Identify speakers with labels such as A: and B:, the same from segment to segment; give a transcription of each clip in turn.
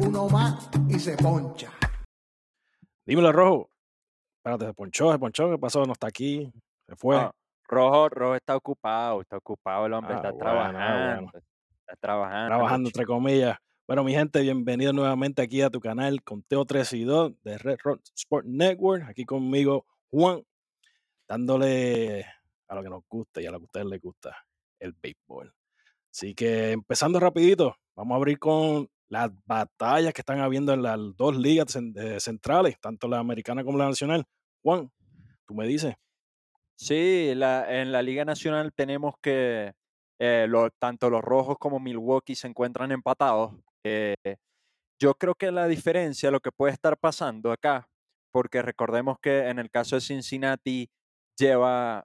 A: uno más y se poncha.
B: Dímelo, Rojo. Espérate, se ponchó, se ponchó. ¿Qué pasó? No está aquí. Se fue.
C: No, Rojo, Rojo está ocupado, está ocupado el hombre,
B: Ah,
C: está
B: bueno,
C: trabajando,
B: bueno.
C: está trabajando.
B: Trabajando, entre comillas. Bueno, mi gente, bienvenido nuevamente aquí a tu canal Conteo 3 y 2 de Red Rock Sport Network. Aquí conmigo, Juan, dándole a lo que nos gusta y a lo que a ustedes les gusta, el béisbol. Así que empezando rapidito, vamos a abrir con las batallas que están habiendo en las dos ligas eh, centrales, tanto la americana como la nacional. Juan, tú me dices.
C: Sí, la, en la Liga Nacional tenemos que eh, lo- tanto los rojos como Milwaukee se encuentran empatados. Eh, yo creo que la diferencia, lo que puede estar pasando acá, porque recordemos que en el caso de Cincinnati lleva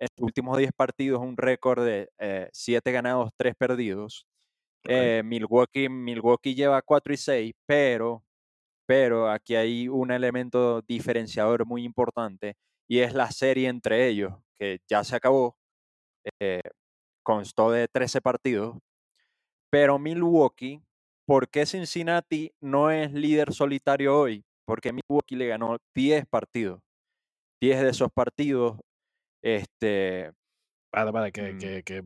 C: en sus últimos 10 partidos un récord de 7 ganados, 3 perdidos. Eh, Milwaukee, Milwaukee lleva 4 y 6, pero, pero aquí hay un elemento diferenciador muy importante y es la serie entre ellos, que ya se acabó, eh, constó de 13 partidos, pero Milwaukee, ¿por qué Cincinnati no es líder solitario hoy? Porque Milwaukee le ganó 10 partidos. 10 de esos partidos, este,
B: Para, para, que,
C: Mm.
B: que, que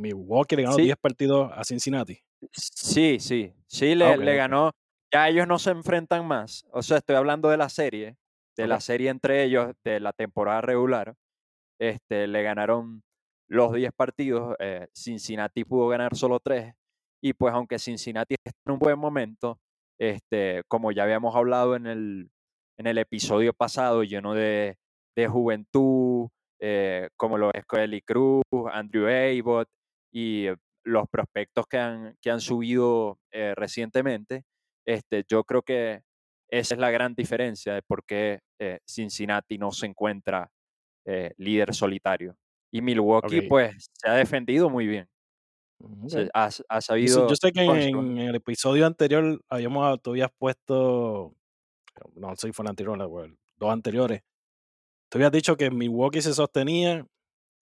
B: Milwaukee le ganó
C: Sí.
B: 10 partidos a Cincinnati.
C: Sí, sí, sí le,
B: Ah,
C: le ganó. Ya ellos no se enfrentan más. O sea, estoy hablando de la serie, de la serie entre ellos, de la temporada regular. Este, le ganaron los 10 partidos. eh, Cincinnati pudo ganar solo 3. Y pues aunque Cincinnati está en un buen momento, este, como ya habíamos hablado en el, en el episodio pasado, lleno de, de juventud, eh, como lo es Kelly Cruz, Andrew Abbott y eh, los prospectos que han, que han subido eh, recientemente, este, yo creo que esa es la gran diferencia de por qué eh, Cincinnati no se encuentra eh, líder solitario. Y Milwaukee,
B: Ok.
C: pues, se ha defendido muy bien.
B: Ujú, ok.
C: Se- ha, ha sabido.
B: yo sé que en,
C: con-
B: el episodio anterior habíamos, tú habías puesto, no sé si fue el anterior, o el- dos anteriores, tú habías dicho que Milwaukee se sostenía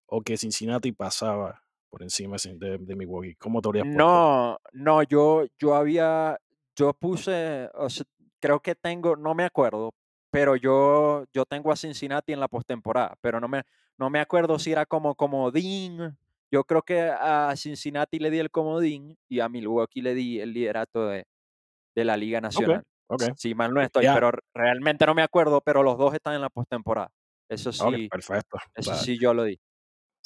B: o que Cincinnati pasaba por encima de, de- Milwaukee. ¿Cómo te habrías puesto?
C: No, no, yo, yo había, yo puse, o sea, creo que tengo, no me acuerdo, pero yo, yo tengo a Cincinnati en la postemporada, pero no me, no me acuerdo si era como comodín. Yo creo que a Cincinnati le di el comodín y a Milwaukee le di el liderato de, de la Liga Nacional.
B: ok.
C: Si mal no estoy, pero realmente no me acuerdo, pero los dos están en la postemporada. Eso sí,
B: perfecto.
C: Eso sí yo lo di.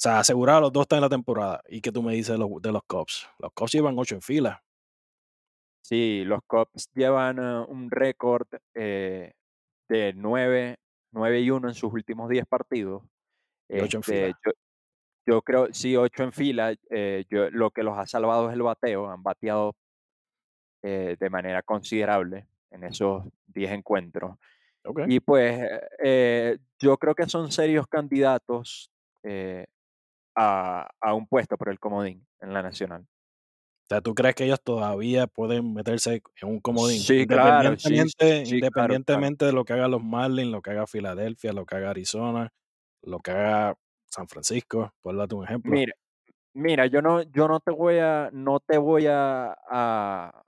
B: O sea, asegurado los dos están en la temporada. ¿Y qué tú me dices de los, de los Cubs? Los Cubs llevan ocho en fila.
C: Sí, los Cubs llevan eh, un récord eh, de 9, 9 y 1 en sus últimos 10 partidos.
B: Y ocho en
C: Este,
B: fila.
C: yo, yo creo, sí, 8 en fila. eh, yo, lo que los ha salvado es el bateo. Han bateado eh, de manera considerable en esos 10 encuentros. Y pues yo creo que son serios candidatos eh, a, a un puesto por el comodín en la nacional.
B: O sea, ¿tú crees que ellos todavía pueden meterse en un comodín?
C: Sí, claro,
B: Independientemente,
C: sí, claro, claro.
B: independientemente de lo que hagan los Marlins, lo que haga Filadelfia, lo que haga Arizona, lo que haga San Francisco, por darte un ejemplo.
C: Mira, mira, yo no, yo no te voy a, no te voy a, a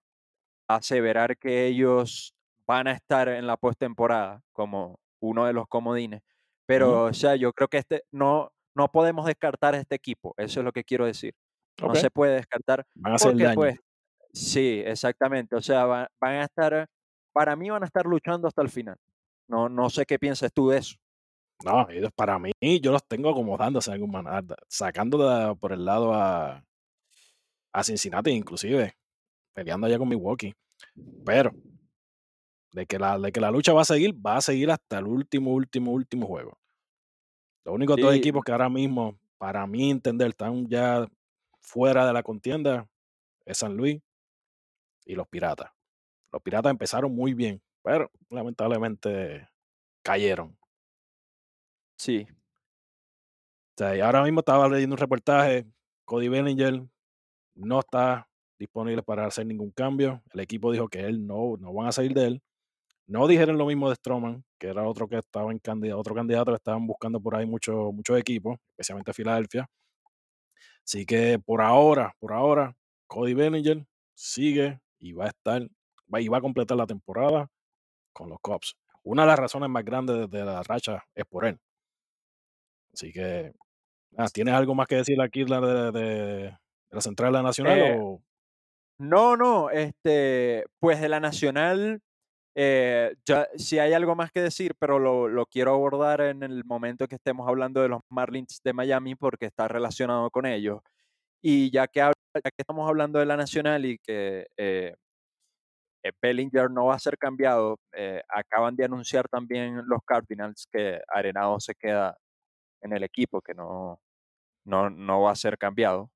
C: aseverar que ellos van a estar en la postemporada como uno de los comodines, pero o sea, yo creo que este no, no podemos descartar este equipo, eso es lo que quiero decir. No se puede descartar
B: Van a hacer
C: porque
B: daño.
C: pues sí, exactamente, o sea, va- van a estar, para mí van a estar luchando hasta el final. No, no sé qué piensas tú de eso.
B: No, ellos para mí, yo los tengo acomodándose en algún sacando por el lado a, a Cincinnati, inclusive, peleando allá con Milwaukee. Pero de que, la, de que la lucha va a seguir, va a seguir hasta el último, último, último juego. Los únicos dos
C: Sí,
B: equipos que ahora mismo, para mí entender, están ya fuera de la contienda es San Luis y los Piratas. Los Piratas empezaron muy bien, pero lamentablemente cayeron.
C: sí,
B: O sea, y ahora mismo estaba leyendo un reportaje, Cody Bellinger no está disponible para hacer ningún cambio. El equipo dijo que él no, no van a salir de él. No dijeron lo mismo de Stroman, que era otro que estaba en candidato, otro candidato que estaban buscando por ahí muchos muchos equipos, especialmente Filadelfia. Así que por ahora, por ahora, Cody Bellinger sigue y va a estar, va, y va a completar la temporada con los Cubs. Una de las razones más grandes de la racha es por él. Así que, ah, ¿tienes algo más que decir aquí de, de, de la Central de la Nacional?
C: Eh,
B: o?
C: No, no, este, pues de la Nacional, eh, ya, si hay algo más que decir, pero lo, lo, quiero abordar en el momento que estemos hablando de los Marlins de Miami porque está relacionado con ellos. Y ya que, ya que estamos hablando de la Nacional y que eh, eh, Bellinger no va a ser cambiado, eh, acaban de anunciar también los Cardinals que Arenado se queda en el equipo, que no, no, no va a ser cambiado.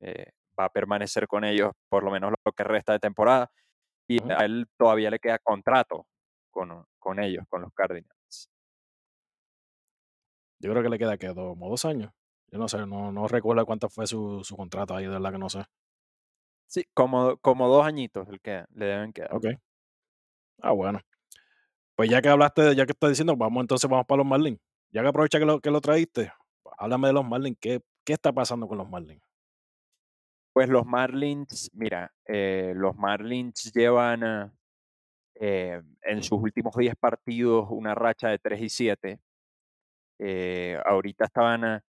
C: Eh, va a permanecer con ellos por lo menos lo que resta de temporada y a él todavía le queda contrato con, con ellos, con los Cardinals.
B: Yo creo que le queda que dos, como dos años. Yo no sé, no, no recuerdo cuánto fue su, su contrato ahí, de verdad que no sé.
C: Sí, como, como dos añitos el que le deben quedar.
B: Ok. Ah, bueno. Pues ya que hablaste, ya que estás diciendo, vamos entonces, vamos para los Marlins. Ya que aprovecha que lo, que lo traíste, háblame de los Marlins. ¿Qué, ¿Qué está pasando con los Marlins?
C: Pues los Marlins, mira, eh, los Marlins llevan eh, en sus últimos 10 partidos una racha de 3 y 7. Eh, ahorita estaban,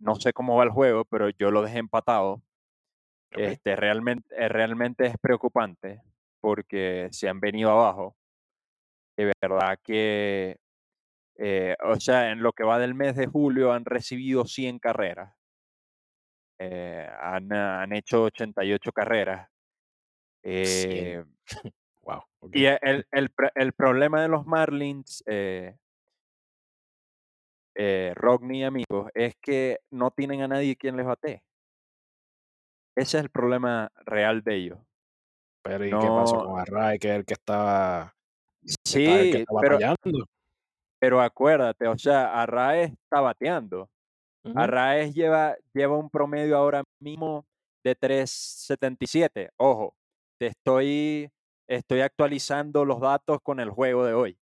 C: no sé cómo va el juego, pero yo lo dejé empatado.
B: Okay.
C: Este, realmente, eh, realmente es preocupante porque se han venido abajo. De verdad que, eh, o sea, en lo que va del mes de julio han recibido 100 carreras. Eh, han, han, hecho 88 carreras. Eh,
B: wow. Okay.
C: Y el, el, el, problema de los Marlins, eh, eh, Rodney amigos, es que no tienen a nadie quien les bate. Ese es el problema real de ellos.
B: Pero ¿y no, qué pasó con Arrae, que es el que estaba,
C: sí,
B: estaba, que estaba
C: pero, pero acuérdate, o sea, Arrae está bateando. Uh -huh. Arraez lleva, lleva un promedio ahora mismo de 3.77. Ojo, te estoy, estoy actualizando los datos con el juego de hoy.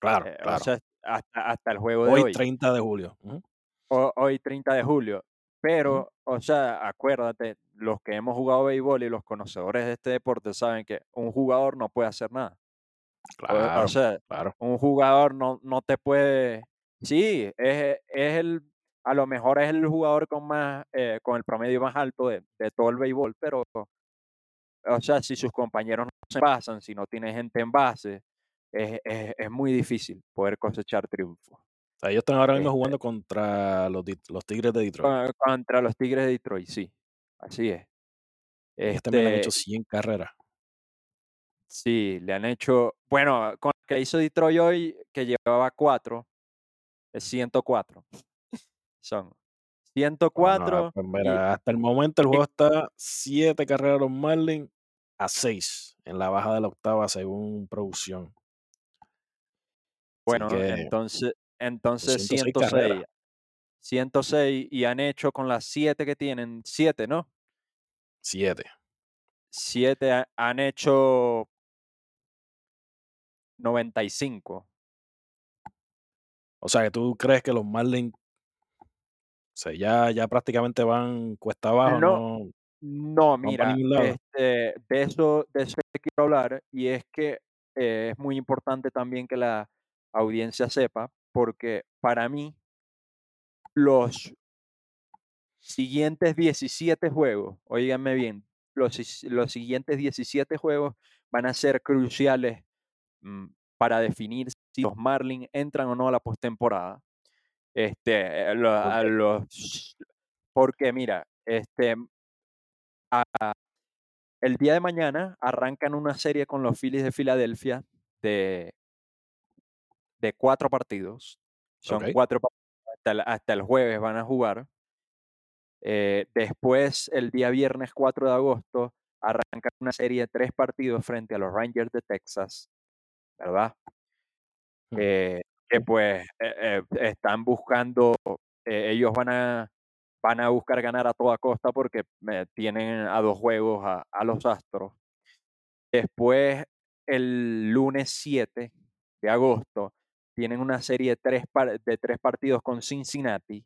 B: Claro,
C: Eh,
B: claro.
C: O sea, hasta, hasta el juego de
B: hoy,
C: hoy.
B: 30 de julio. Uh -huh.
C: o, hoy 30 de julio. Pero, uh -huh. o sea, acuérdate, los que hemos jugado béisbol y los conocedores de este deporte saben que un jugador no puede hacer nada.
B: Claro,
C: o, o sea,
B: claro.
C: un jugador no, no te puede... Sí, es, es el, a lo mejor es el jugador con más, eh, con el promedio más alto de, de, todo el béisbol, pero, o sea, si sus compañeros no se pasan, si no tiene gente en base, es, es, es muy difícil poder cosechar triunfos.
B: O sea, ellos están ahora mismo
C: Este,
B: jugando contra los, los Tigres de Detroit.
C: con- contra los Tigres de Detroit, sí, así es.
B: Ellos también han
C: Este,
B: hecho 100 carreras.
C: sí, le han hecho, bueno, con lo que hizo Detroit hoy, que llevaba cuatro, es 104. Son
B: Oh, no,
C: 104
B: pues
C: y-
B: mira, hasta el momento el juego está 7 carreras a los Marlins a 6 en la baja de la octava según producción.
C: Bueno,
B: que
C: entonces, entonces
B: 106
C: 106,
B: carreras.
C: 106 y han hecho con las 7 que tienen, 7, ¿no?
B: 7.
C: 7 ha- han hecho 95.
B: O sea, que tú crees que los Marlins sea, ya, ya prácticamente van cuesta abajo,
C: No,
B: no,
C: mira, este, de eso, de eso te quiero hablar y es que eh, es muy importante también que la audiencia sepa, porque para mí los siguientes 17 juegos, oíganme bien, los, los siguientes 17 juegos van a ser cruciales mm, para definir si los Marlins entran o no a la postemporada. Este, eh, lo- a los, porque mira, este, el día de mañana arrancan una serie con los Phillies de Filadelfia de, de cuatro partidos. Son cuatro partidos. Hasta el, hasta el jueves van a jugar. Eh, después, el día viernes 4 de agosto, arrancan una serie de tres partidos frente a los Rangers de Texas, ¿verdad? Eh, que pues eh, eh, están buscando, eh, ellos van a, van a buscar ganar a toda costa porque tienen a dos juegos a, a los Astros. Después, el lunes 7 de agosto, tienen una serie de tres, de tres partidos con Cincinnati,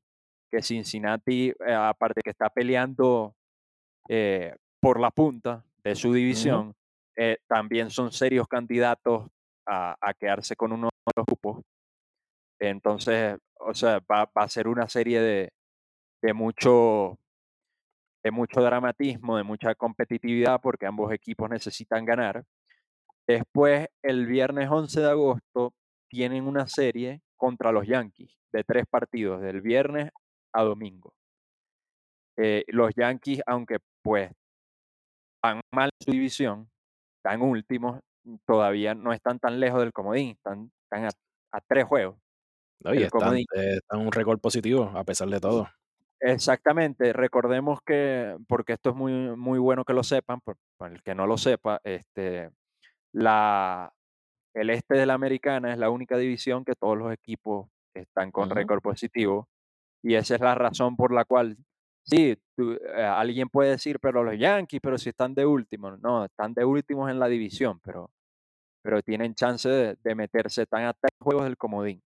C: que Cincinnati, aparte que está peleando eh, por la punta de su división, eh, también son serios candidatos a, a quedarse con uno de los grupos. Entonces, o sea, va, a ser una serie de, mucho de mucho dramatismo, de mucha competitividad, porque ambos equipos necesitan ganar. Después, el viernes 11 de agosto, tienen una serie contra los Yankees de tres partidos, del viernes a domingo. Eh, los Yankees, aunque pues van mal en su división, están últimos, todavía no están tan lejos del comodín, están, a tres juegos.
B: No, y están, están un récord positivo, a pesar de todo.
C: Exactamente, recordemos que, porque esto es muy, muy bueno que lo sepan, por, el que no lo sepa, este, la, el este de la americana es la única división que todos los equipos están con
B: Ujú.
C: récord positivo y esa es la razón por la cual, sí, tú- eh, alguien puede decir, pero los Yankees, pero si están de último, no, están de últimos en la división, pero, pero tienen chance de, de meterse tan a tres juegos del comodín.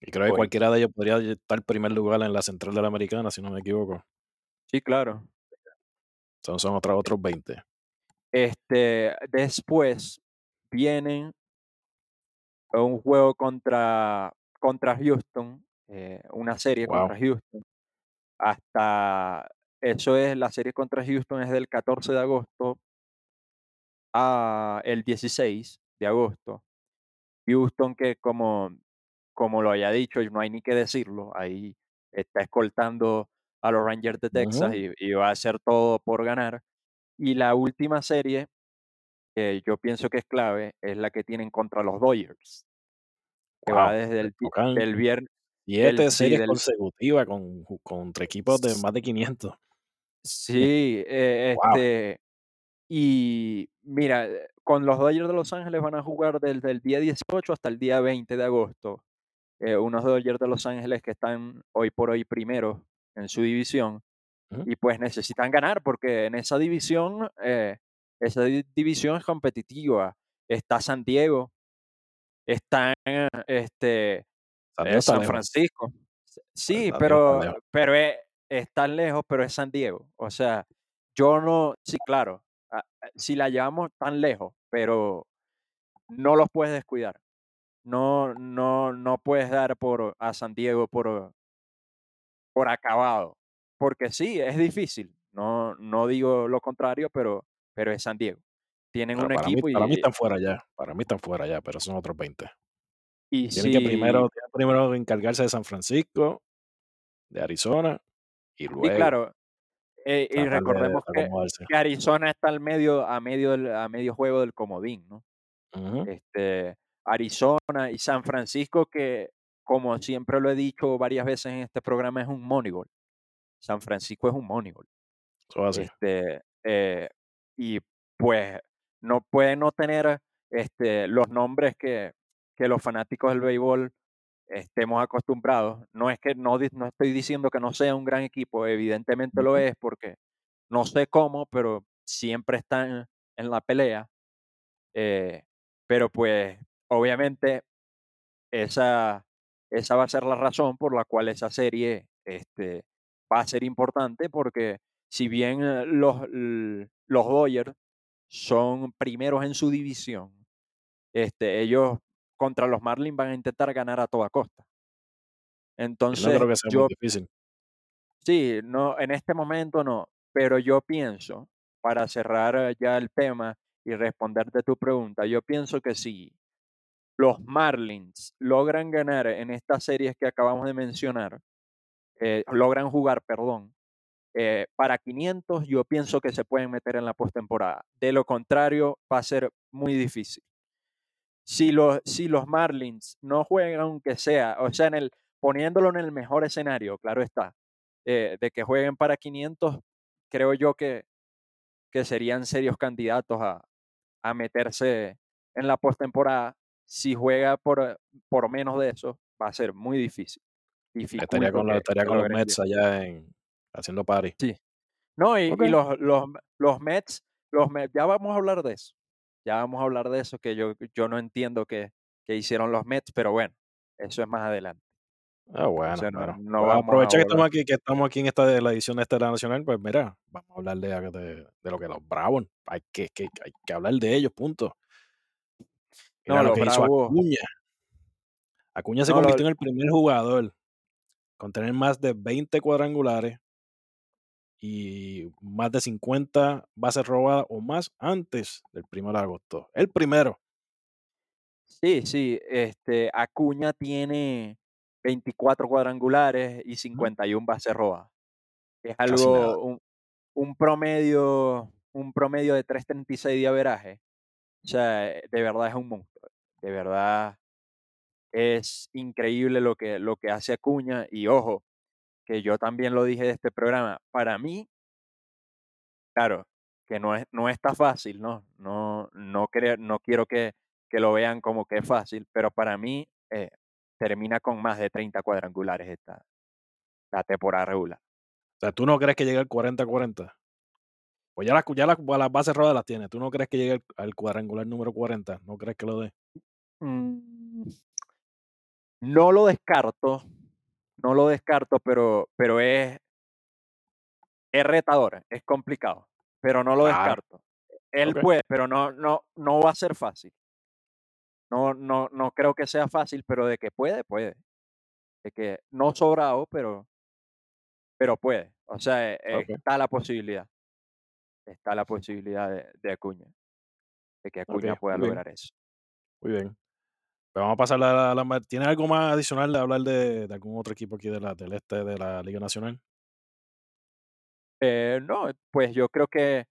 B: Y creo que
C: Hoy.
B: cualquiera de ellos podría estar en primer lugar en la central de la americana, si no me equivoco.
C: Sí, claro.
B: Son, son otros, otros 20.
C: Este, después vienen un juego contra, contra Houston, eh, una serie
B: Wow.
C: contra Houston. Hasta eso es, la serie contra Houston es del 14 de agosto a el 16 de agosto. Houston que como, como lo haya dicho, y no hay ni que decirlo, ahí está escoltando a los Rangers de Texas y, y va a hacer todo por ganar. Y la última serie que yo pienso que es clave es la que tienen contra los Dodgers, que va desde el, del viernes, sí,
B: series
C: del,
B: consecutivas con, contra equipos de más de 500.
C: sí, eh,
B: Wow.
C: este, y mira, eh, con los Dodgers de Los Ángeles van a jugar desde el día 18 hasta el día 20 de agosto. Eh, unos Dodgers de Los Ángeles que están hoy por hoy primeros en su división y pues necesitan ganar porque en esa división, eh, esa di- división es competitiva. Está San Diego, está este,
B: San Diego
C: eh, San. Francisco. Sí,
B: San Diego está
C: pero, pero es, están lejos, pero es San Diego. O sea, yo no, sí, claro, si la llevamos tan lejos, pero no los puedes descuidar. No, no, no puedes dar por a San Diego por, por acabado. Porque sí, es difícil. No, no digo lo contrario, pero, pero es San Diego. Tienen
B: Pero
C: un
B: para mí,
C: equipo
B: para mí
C: y,
B: están fuera ya. Para mí están fuera ya, pero son otros 20.
C: y
B: Tienen que primero, tienen primero encargarse de San Francisco, de Arizona, y luego
C: claro. eh, y
B: tratar de
C: recordemos que, Arizona está al medio, a medio, del- a medio juego del comodín, ¿no?
B: Ujú.
C: Este, Arizona y San Francisco, que como siempre lo he dicho varias veces en este programa, es un Moneyball. San Francisco es un Moneyball. Este, eh, y pues no puede no tener este, los nombres que, que los fanáticos del béisbol estemos acostumbrados. No es que no, no estoy diciendo que no sea un gran equipo, evidentemente lo es, porque no sé cómo, pero siempre están en la pelea. eh, pero pues obviamente esa, esa va a ser la razón por la cual esa serie este, va a ser importante, porque si bien eh, los, los Dodgers son primeros en su división, este, ellos contra los Marlins van a intentar ganar a toda costa.
B: Y no
C: Entonces,
B: creo que sea muy
C: yo
B: difícil.
C: sí, no, en este momento no, pero yo pienso, para cerrar eh, ya el tema y responderte tu pregunta, yo pienso que si los Marlins logran ganar en estas series que acabamos de mencionar, eh, logran jugar, perdón, eh, para 500, yo pienso que se pueden meter en la postemporada. De lo contrario, va a ser muy difícil. Si los, si los Marlins no juegan, aunque sea, o sea, en el, poniéndolo en el mejor escenario, claro está, eh, de que jueguen para 500, creo yo que, que serían serios candidatos a, a meterse en la postemporada. Si juega por, por menos de eso, va a ser muy difícil.
B: Estaría con, los,
C: que,
B: estaría
C: que
B: con los Mets allá en, haciendo party.
C: Sí. No, y, los, los, los Mets, los Mets, ya vamos a hablar de eso. Ya vamos a hablar de eso, que yo, yo no entiendo qué, qué hicieron los Mets, pero bueno, eso es más adelante.
B: Ah, bueno,
C: O sea, no,
B: bueno.
C: no
B: Pues aprovecha que estamos aquí, que estamos aquí en esta de la edición esta de la Nacional, pues mira, vamos a hablar de, de- de lo que los Bravos, hay que, que- hay que hablar de ellos, punto.
C: No,
B: lo
C: los
B: que hizo Acuña. Acuña se
C: no, lo-
B: convirtió en el primer jugador con tener más de 20 cuadrangulares y más de 50 bases robadas o más antes del 1 de agosto. El primero,
C: sí, sí, este, Acuña tiene 24 cuadrangulares y
B: Ujú.
C: 51 bases robadas. Es algo, un, un promedio, un promedio de 3.36 de averaje. O sea, de verdad es un monstruo. De verdad es increíble lo que, lo que hace Acuña. Y ojo, que yo también lo dije de este programa. Para mí, claro, que no, es, no está fácil, ¿no? No, no, no quiero que, que lo vean como que es fácil, pero para mí eh, termina con más de 30 cuadrangulares esta la temporada regular.
B: O sea, ¿tú no crees que llegue al 40-40? Pues ya, las, ya las, las bases robadas las tiene. ¿Tú no crees que llegue al, al cuadrangular número 40? ¿No crees que lo dé?
C: Mm, No lo descarto, no lo descarto, pero, pero es, es retador, es complicado, pero no lo
B: Claro,
C: descarto. Él puede, pero no, no, no va a ser fácil. No, no, no creo que sea fácil, pero de que puede, puede. De que no sobrado, pero, pero puede. O sea,
B: Ok,
C: está la posibilidad, está la posibilidad de, de Acuña, de que Acuña pueda
B: muy bien,
C: lograr eso.
B: muy bien. Pero vamos a pasar a la, la ¿Tienes algo más adicional de hablar de, de algún otro equipo aquí de la, del este de la Liga Nacional?
C: Eh, no, pues yo creo que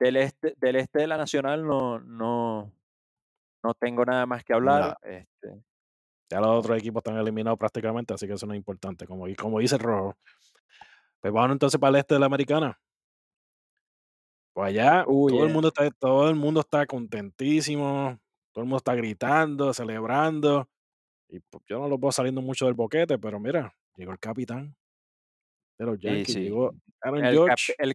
C: del este, del este de la Nacional no, no, no tengo nada más que hablar. Este,
B: Ya los otros equipos están eliminados prácticamente, así que eso no es importante, como, y como dice el rojo. Pues vamos entonces para el este de la Americana. Pues allá
C: Uy,
B: todo el
C: eh,
B: mundo está, todo el mundo está contentísimo, todo el mundo está gritando, celebrando. Y pues, yo no lo veo saliendo mucho del boquete, pero mira, llegó el capitán de los Yankees,
C: sí.
B: llegó Aaron
C: El,
B: George.
C: el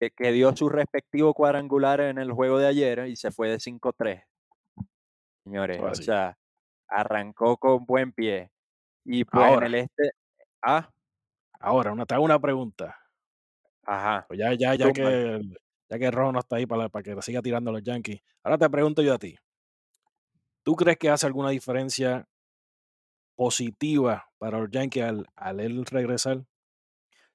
C: que, que dio su respectivo cuadrangular en el juego de ayer y se fue de 5-3, señores. O sea, arrancó con buen pie. Y pues en el este, ah,
B: ahora, una, te hago una pregunta.
C: ajá,
B: Pues ya, ya, ya que el- ya que rojo no está ahí para, que siga tirando a los Yankees. Ahora te pregunto yo a ti. ¿Tú crees que hace alguna diferencia positiva para los Yankees al, al él regresar?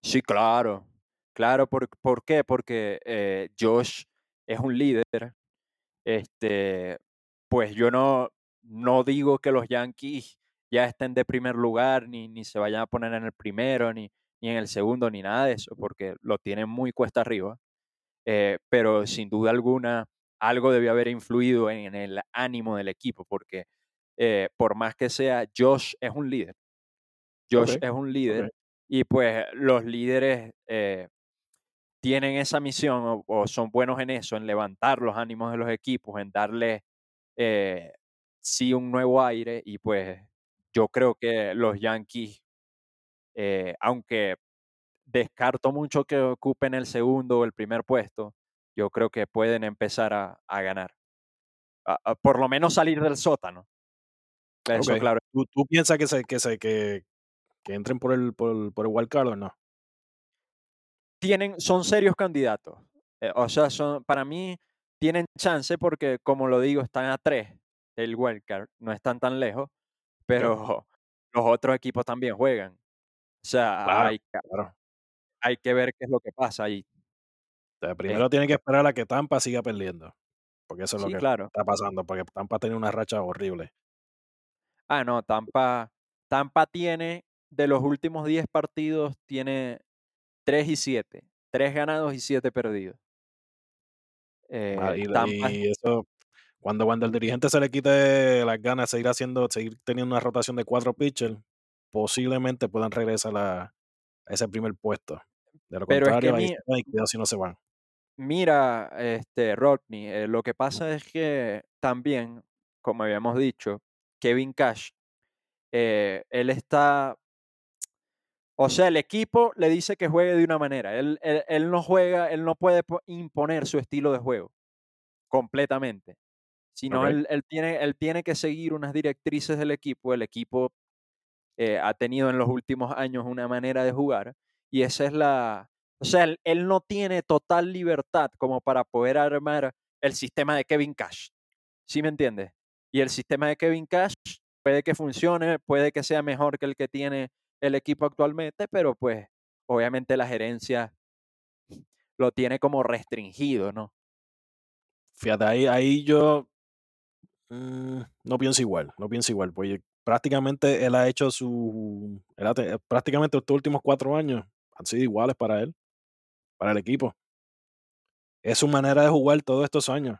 C: Sí, claro, claro. ¿Por, por qué? Porque eh, Josh es un líder. Este, pues yo no, no digo que los Yankees ya estén de primer lugar, ni, ni se vayan a poner en el primero, ni, ni en el segundo, ni nada de eso, porque lo tienen muy cuesta arriba. Eh, pero sin duda alguna, algo debió haber influido en, el ánimo del equipo, porque eh, por más que sea, Josh es un líder. Josh es un líder y pues los líderes eh, tienen esa misión o, o son buenos en eso, en levantar los ánimos de los equipos, en darle eh, sí un nuevo aire y pues yo creo que los Yankees, aunque descarto mucho que ocupen el segundo o el primer puesto, yo creo que pueden empezar a, a ganar. A- a por lo menos salir del sótano. Eso,
B: Ok.
C: claro.
B: ¿Tú, tú piensas que se, que se que, que entren por el por, el- por el wild card o no?
C: Tienen, son serios candidatos. Eh, o sea, son, para mí tienen chance porque, como lo digo, están a tres del wildcard, no están tan lejos, pero los otros equipos también juegan. O sea,
B: Claro,
C: hay, que-
B: claro.
C: Hay que ver qué es lo que pasa ahí.
B: O sea, primero tienen que esperar a que Tampa siga perdiendo, porque eso es lo que
C: claro.
B: está pasando, porque Tampa tiene una racha horrible.
C: Ah, no, Tampa, Tampa tiene, de los últimos 10 partidos, tiene 3 y 7. 3 ganados y 7 perdidos.
B: Ma-
C: Eh,
B: Y,
C: Tampa,
B: y eso, cuando, cuando el dirigente se le quite las ganas de seguir haciendo, seguir teniendo una rotación de cuatro pitchers, posiblemente puedan regresar a, a ese primer puesto. De lo
C: pero es que
B: contrario, ahí
C: mi,
B: se quedan y cuidado si no se van.
C: Mira, este, Rodney, eh, lo que pasa es que también, como habíamos dicho, Kevin Cash, eh, él está, o sea, el equipo le dice que juegue de una manera, él, él- él no juega, él no puede po- imponer su estilo de juego completamente, sino
B: Ok.
C: él, él tiene, él tiene que seguir unas directrices del equipo, el equipo eh, ha tenido en los últimos años una manera de jugar y esa es la, o sea, él, no tiene total libertad como para poder armar el sistema de Kevin Cash, ¿sí me entiendes? Y el sistema de Kevin Cash puede que funcione, puede que sea mejor que el que tiene el equipo actualmente, pero pues obviamente la gerencia lo tiene como restringido, ¿no?
B: Fíjate, ahí, ahí yo mm, no pienso igual, no pienso igual, porque prácticamente él ha hecho su, prácticamente estos últimos cuatro años han sido iguales para él, para el equipo. Es su manera de jugar todos estos años.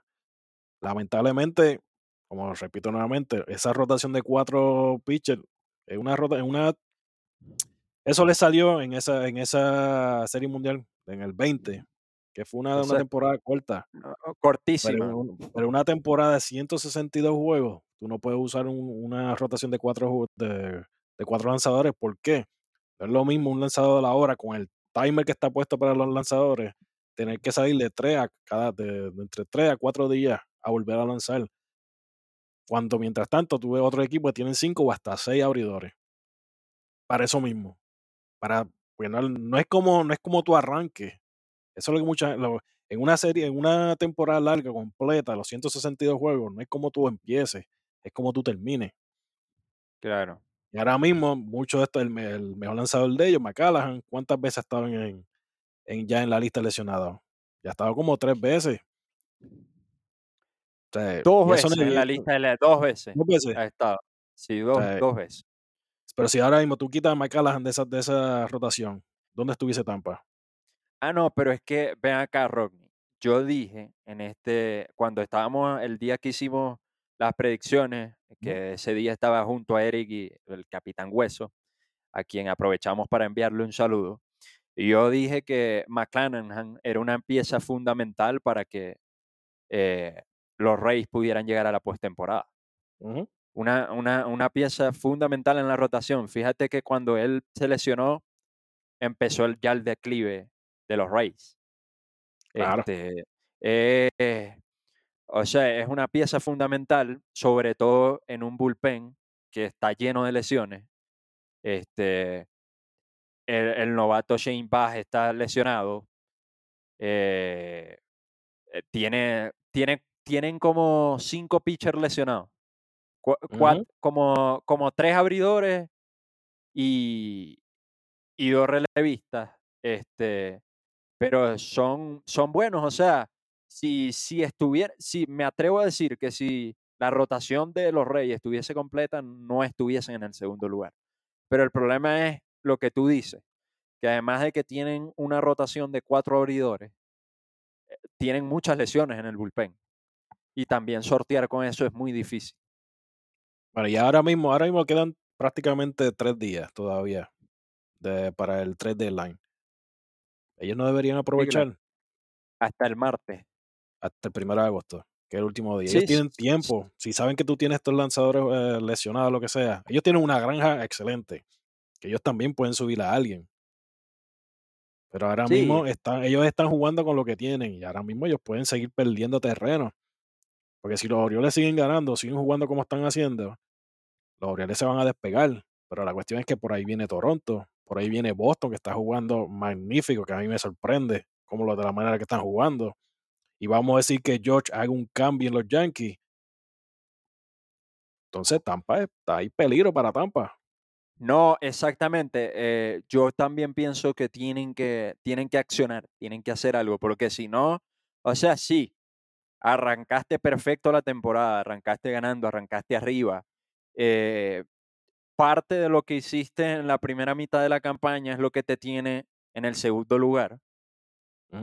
B: Lamentablemente, como repito nuevamente, esa rotación de cuatro pitchers es una rota, es una eso le salió en esa, en esa serie mundial, en el 20, que fue una, una temporada corta.
C: No, Cortísima.
B: pero una temporada de 162 juegos, tú no puedes usar un- una rotación de cuatro, de cuatro lanzadores. ¿Por qué? Es lo mismo un lanzador a la hora con el timer que está puesto para los lanzadores, tener que salir de tres a cada, de, entre 3 a 4 días a volver a lanzar. Cuando mientras tanto tuve otro equipo que tienen 5 o hasta 6 abridores. Para eso mismo. Para, no, es como, no es como tu arranque. Eso es lo que muchas, lo- en una serie, en una temporada larga, completa, los 162 juegos, no es como tú empieces, es como tú termines.
C: Claro.
B: Y ahora mismo, mucho de esto, el, me- el mejor lanzador de ellos, McCallaghan, ¿cuántas veces estado en, en- ya en la lista de lesionados? Ya ha estado como tres veces. O sea,
C: Dos veces
B: no-
C: en la lista de dos veces
B: dos veces.
C: ha estado. Sí,
B: O
C: dos,
B: sea,
C: dos veces.
B: pero si ahora mismo tú quitas a McCallaghan de esa, de esa rotación, ¿dónde estuviese Tampa?
C: Ah, no, pero es que ven acá, Rodney. Yo dije en este, cuando estábamos el día que hicimos las predicciones, que ese día estaba junto a Eric y el Capitán Hueso, a quien aprovechamos para enviarle un saludo. Y yo dije que McClanahan era una pieza fundamental para que eh, los Reyes pudieran llegar a la postemporada.
B: Ujú,
C: Una, una, una pieza fundamental en la rotación. Fíjate que cuando él se lesionó, empezó el, ya el declive de los Rays.
B: Claro.
C: Este, eh, o sea, es una pieza fundamental, sobre todo en un bullpen que está lleno de lesiones. Este, el, el novato Shane Bass está lesionado. eh, eh, tiene, tiene, tienen como cinco pitchers lesionados. Como, como tres abridores y, y dos relevistas. Este, pero son, son buenos. O sea, si, si estuviera, si me atrevo a decir que si la rotación de los Reyes estuviese completa, no estuviesen en el segundo lugar. Pero el problema es lo que tú dices, que además de que tienen una rotación de cuatro abridores, eh, tienen muchas lesiones en el bullpen. Y también sortear con eso es muy difícil.
B: Bueno, y ahora mismo, ahora mismo quedan prácticamente tres días todavía de, para el 3 deadline. Ellos no deberían aprovechar
C: Hasta el martes.
B: Hasta el 1 de agosto, que es el último día.
C: Sí,
B: Ellos tienen
C: sí.
B: tiempo. Si saben que tú tienes estos lanzadores eh, lesionados, lo que sea, ellos tienen una granja excelente, que ellos también pueden subir a alguien. Pero ahora
C: Sí,
B: mismo están, ellos están jugando con lo que tienen y ahora mismo ellos pueden seguir perdiendo terreno. Porque si los Orioles siguen ganando, siguen jugando como están haciendo, los Orioles se van a despegar. Pero la cuestión es que por ahí viene Toronto, por ahí viene Boston, que está jugando magnífico, que a mí me sorprende como lo de la manera que están jugando. Y vamos a decir que George haga un cambio en los Yankees. Entonces Tampa está ahí peligro para Tampa.
C: No, exactamente. eh, yo también pienso que tienen que tienen que accionar, tienen que hacer algo, porque si no, o sea, sí, arrancaste perfecto la temporada, arrancaste ganando, arrancaste arriba. eh, parte de lo que hiciste en la primera mitad de la campaña es lo que te tiene en el segundo lugar,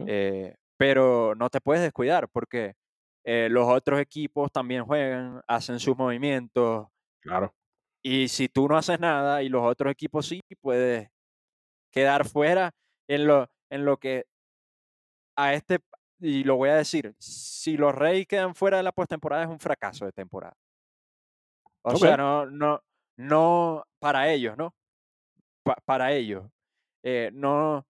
C: eh, pero no te puedes descuidar porque eh, los otros equipos también juegan, hacen sus movimientos,
B: Claro.
C: y si tú no haces nada y los otros equipos sí, puedes quedar fuera en lo, en lo que a este, y lo voy a decir, si los Reyes quedan fuera de la postemporada es un fracaso de temporada. O sea, no, no, no para ellos, ¿no? Pa- para ellos. Eh, no,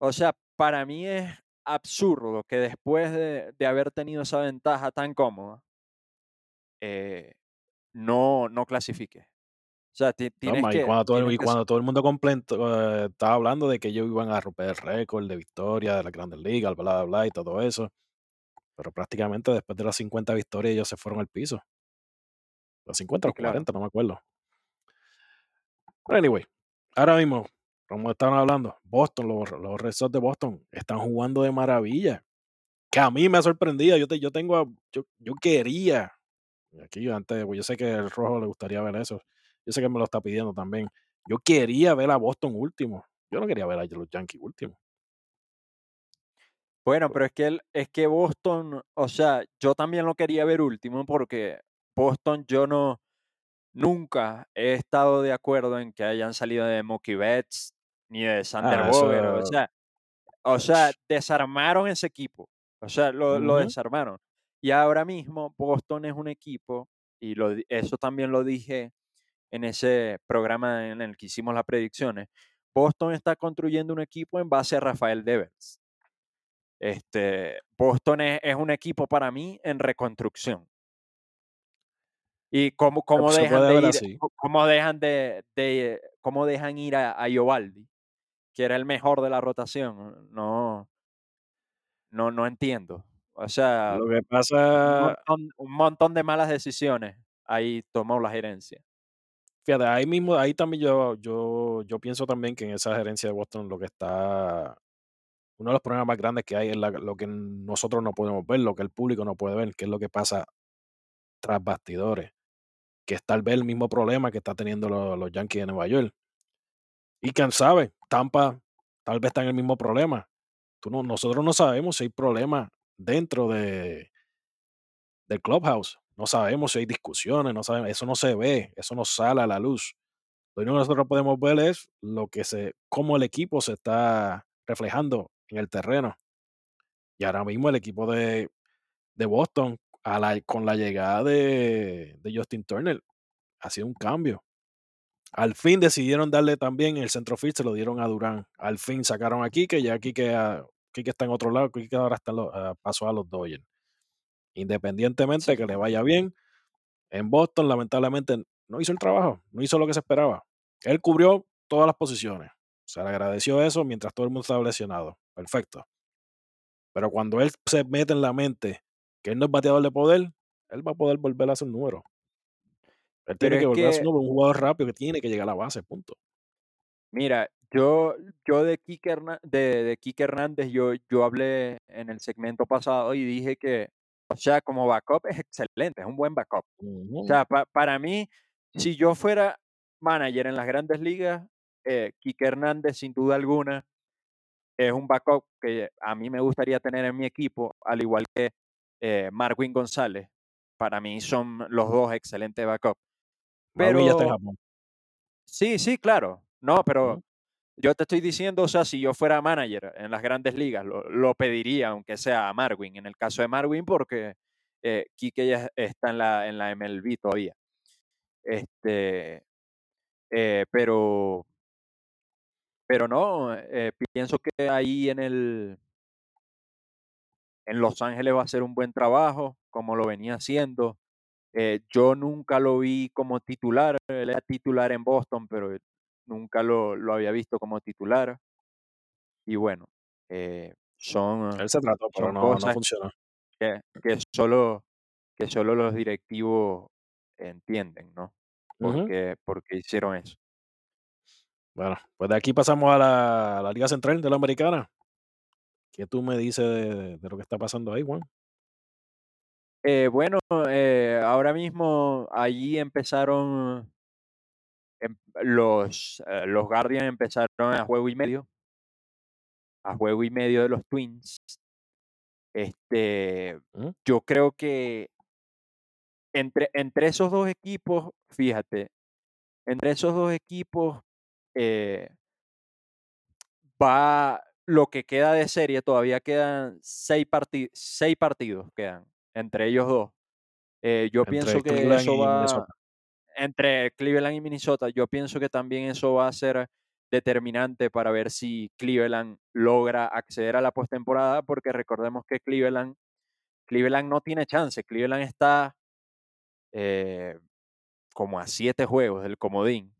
C: o sea, para mí es absurdo que después de, de haber tenido esa ventaja tan cómoda, eh, no, no clasifique. O sea, tienes
B: y,
C: que,
B: cuando todo, y cuando todo el mundo completo, eh, estaba hablando de que ellos iban a romper el récord de victoria de la Grandes Ligas, bla, bla, bla, y todo eso. Pero prácticamente después de las 50 victorias ellos se fueron al piso. Los 50 o 40, no me acuerdo. Pero anyway, ahora mismo, como estaban hablando, Boston, los, los Red Sox de Boston están jugando de maravilla. Que a mí me ha sorprendido. Yo, te, yo tengo, yo, yo quería, aquí antes, pues yo sé que el rojo le gustaría ver eso. Yo sé que me lo está pidiendo también. Yo quería ver a Boston último. Yo no quería ver a los Yankees último.
C: Bueno, pero es que, es que Boston, o sea, yo también lo quería ver último porque Boston yo no, nunca he estado de acuerdo en que hayan salido de Mookie Betts ni de Sander
B: Ah,
C: Boger, o sea, o sea, desarmaron ese equipo, o sea, lo, desarmaron. Y ahora mismo Boston es un equipo, y lo eso también lo dije en ese programa en el que hicimos las predicciones, Boston está construyendo un equipo en base a Rafael Devers. Este, Boston es, es un equipo para mí en reconstrucción. Y cómo, cómo dejan de ir, cómo dejan de, de- cómo dejan ir a, a Iovaldi, que era el mejor de la rotación. No, no, no entiendo. O sea,
B: Lo que
C: un
B: pasa,
C: montón, un montón de malas decisiones ahí tomó la gerencia.
B: fíjate, ahí mismo, ahí también yo, yo, yo pienso también que en esa gerencia de Boston lo que está, uno de los problemas más grandes que hay es la- lo que nosotros no podemos ver, lo que el público no puede ver, que es lo que pasa tras bastidores, que es tal vez el mismo problema que está teniendo los, los Yankees de Nueva York. Y quién sabe, Tampa tal vez está en el mismo problema. Tú no, nosotros no sabemos si hay problemas dentro de, del clubhouse. No sabemos si hay discusiones, no sabemos, eso no se ve, eso no sale a la luz. Lo único que nosotros podemos ver es lo que se, cómo el equipo se está reflejando en el terreno. Y ahora mismo el equipo de, de Boston, con la llegada de, de Justin Turner, ha sido un cambio. Al fin decidieron darle también el centrofield, se lo dieron a Durán. Al fin sacaron a Kike, ya Kike, ah, Kike está en otro lado, Kike ahora está lo- ah, pasó a los Dodgers. Independientemente de que le vaya bien, en Boston lamentablemente no hizo el trabajo, no hizo lo que se esperaba. Él cubrió todas las posiciones. Se le agradeció eso mientras todo el mundo estaba lesionado. Perfecto. Pero cuando él se mete en la mente que él no es bateador de poder, él va a poder volver a hacer número. Él tiene que volver a número, un jugador rápido que tiene que llegar a la base, punto.
C: mira, yo, yo de Kike, Herna- de, de Kike Hernández, yo, yo hablé en el segmento pasado y dije que, o sea, como backup es excelente, es un buen backup. O sea, pa- para mí, si yo fuera manager en las grandes ligas, eh, Kike Hernández, sin duda alguna, es un backup que a mí me gustaría tener en mi equipo, al igual que eh, Marwin González. Para mí son los dos excelentes backups.
B: Marvin ya está en
C: Pero
B: Japón.
C: sí, sí, claro. No, pero
B: Ujú.
C: yo te estoy diciendo, o sea, si yo fuera manager en las grandes ligas, lo, lo pediría, aunque sea a Marwin. En el caso de Marwin, porque eh, Quique ya está en la, en la MLB todavía. Este, eh, pero, pero no, eh, pienso que ahí en el en Los Ángeles va a hacer un buen trabajo, como lo venía haciendo. Eh, yo nunca lo vi como titular, él era titular en Boston, pero nunca lo, lo había visto como titular. Y bueno, eh, son,
B: Él se trató, pero
C: son
B: no, funcionó.
C: que, que solo, que solo los directivos entienden, ¿no? Porque, porque hicieron eso.
B: Bueno, pues de aquí pasamos a la, a la Liga Central de la Americana. ¿Qué tú me dices de, de lo que está pasando ahí, Juan?
C: Eh, bueno, eh, ahora mismo allí empezaron em- los, eh, los Guardians empezaron a juego y medio, a juego y medio de los Twins. Este,
B: Ujú.
C: yo creo que entre, entre esos dos equipos, fíjate, entre esos dos equipos eh, va lo que queda de serie, todavía quedan seis, parti- seis partidos quedan entre ellos dos. Eh, yo
B: Entre
C: pienso que
B: Cleveland
C: eso
B: y
C: va
B: Minnesota.
C: entre Cleveland y Minnesota. Yo pienso que también eso va a ser determinante para ver si Cleveland logra acceder a la postemporada, porque recordemos que Cleveland, Cleveland no tiene chance. Cleveland está eh, como a siete juegos del comodín.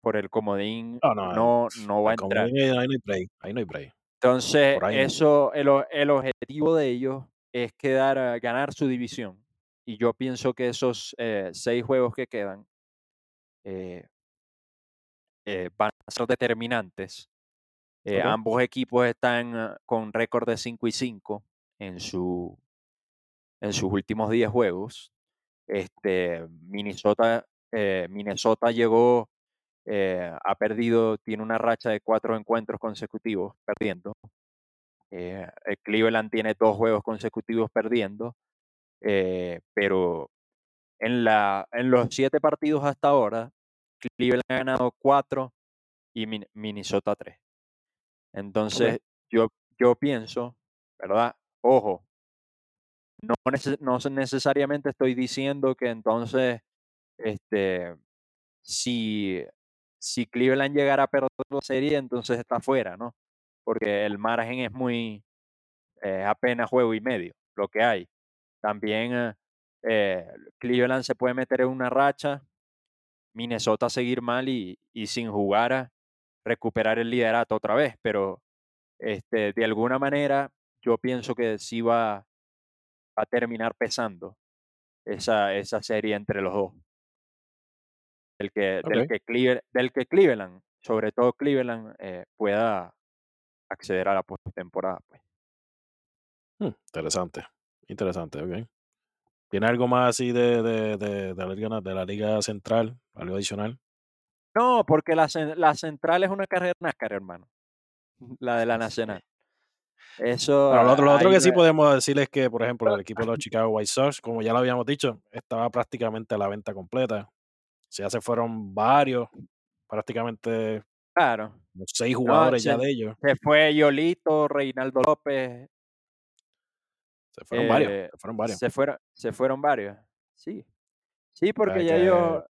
C: Por el comodín
B: No, no,
C: no, no va a entrar.
B: ahí, no hay break. Ahí no hay break.
C: Entonces, eso, el, el objetivo de ellos es quedar, a- ganar su división. Y yo pienso que esos eh, seis juegos que quedan eh, eh, van a ser determinantes. Eh. Ambos equipos están ah, con récord de 5 y 5 en, su, en sus últimos 10 juegos. Este, Minnesota, eh, Minnesota llegó, eh, ha perdido, tiene una racha de cuatro encuentros consecutivos perdiendo. Eh, eh, Cleveland tiene dos juegos consecutivos perdiendo, eh, pero en, la, en los siete partidos hasta ahora, Cleveland ha ganado cuatro y Min- Minnesota tres. Entonces, yo, yo pienso, ¿verdad? Ojo, no, no necesariamente estoy diciendo que entonces, este, si, si Cleveland llegara a perder la serie, entonces está fuera, ¿no? Porque el margen es muy, eh, apenas juego y medio, lo que hay. También eh, eh, Cleveland se puede meter en una racha, Minnesota seguir mal y, y sin jugar a recuperar el liderato otra vez, pero este, de alguna manera yo pienso que sí va, va a terminar pesando esa, esa serie entre los dos. Del que, del,
B: Ok.
C: que Cleve- del que Cleveland, sobre todo Cleveland, eh, pueda acceder a la postemporada. Pues.
B: Hmm, interesante. Interesante, ok. ¿Tiene algo más así de, de, de, de la, liga, de la liga central? ¿Algo adicional?
C: No, porque la, la central es una carrera NASCAR, hermano. La de la nacional. Eso.
B: Lo otro, lo otro
C: ahí
B: que sí podemos decir es que, por ejemplo, el equipo de los Chicago White Sox, como ya lo habíamos dicho, estaba prácticamente a la venta completa. O sea, se fueron varios, prácticamente
C: Claro.
B: seis
C: No,
B: jugadores ya
C: se,
B: de ellos.
C: se fue Yolito, Reinaldo López.
B: Se fueron varios,
C: eh,
B: se fueron varios.
C: Se fueron, se fueron varios. Sí. Sí, porque ya
B: que-
C: ellos,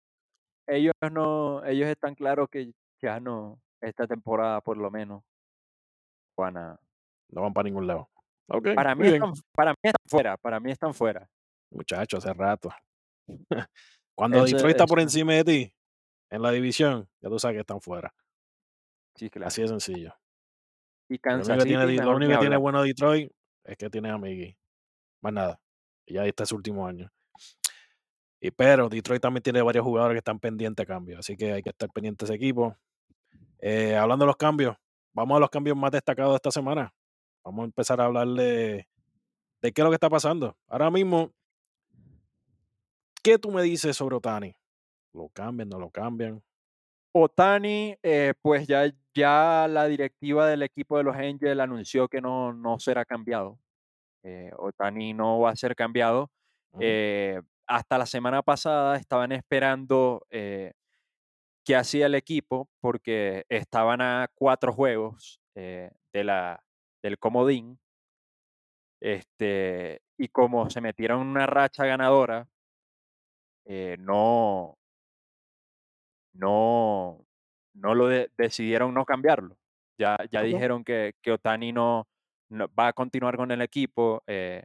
C: ellos no, ellos están claros que ya no, esta temporada por lo menos, van a.
B: No van para ningún lado. Ok,
C: Para mí, están, para mí están fuera, para mí están fuera.
B: Muchachos, hace rato. Cuando
C: Ese-
B: Detroit está por encima de ti en la división, ya tú sabes que están fuera.
C: Sí, claro.
B: Así de sencillo.
C: Y
B: Lo único que tiene, lo único que bueno Detroit es que tiene a Miggy. Más nada. Y ya este es su último año. Y pero Detroit también tiene varios jugadores que están pendientes a cambio. Así que hay que estar pendiente de ese equipo. Eh, hablando de los cambios, vamos a los cambios más destacados de esta semana. Vamos a empezar a hablar de, de qué es lo que está pasando. Ahora mismo, ¿qué tú me dices sobre Otani? ¿Lo cambian, no lo cambian?
C: Otani, eh, pues ya, ya la directiva del equipo de los Angels anunció que no, no será cambiado. Eh, Otani no va a ser cambiado. Eh, hasta la semana pasada estaban esperando qué hacía el equipo porque estaban a cuatro juegos de la, del comodín. Este, y como se metieron una racha ganadora, no, no, no lo de- decidieron no cambiarlo. Ya, ya dijeron que, que Otani no, no- va a continuar con el equipo. eh,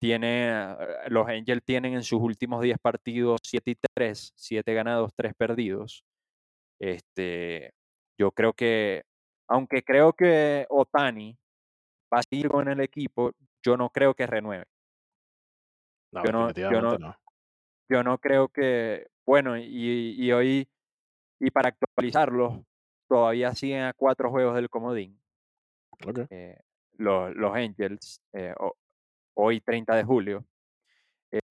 C: tiene, eh, los Angels tienen en sus últimos 10 partidos 7 y 3, 7 ganados, 3 perdidos. Este, yo creo que, aunque creo que Otani va a seguir con el equipo, yo no creo que renueve.
B: No,
C: yo no- yo
B: definitivamente no.
C: Yo no creo que, bueno, y, y hoy, y para actualizarlo, todavía siguen a cuatro juegos del comodín. Eh, los, los Angels, eh, ho- hoy 30 de julio.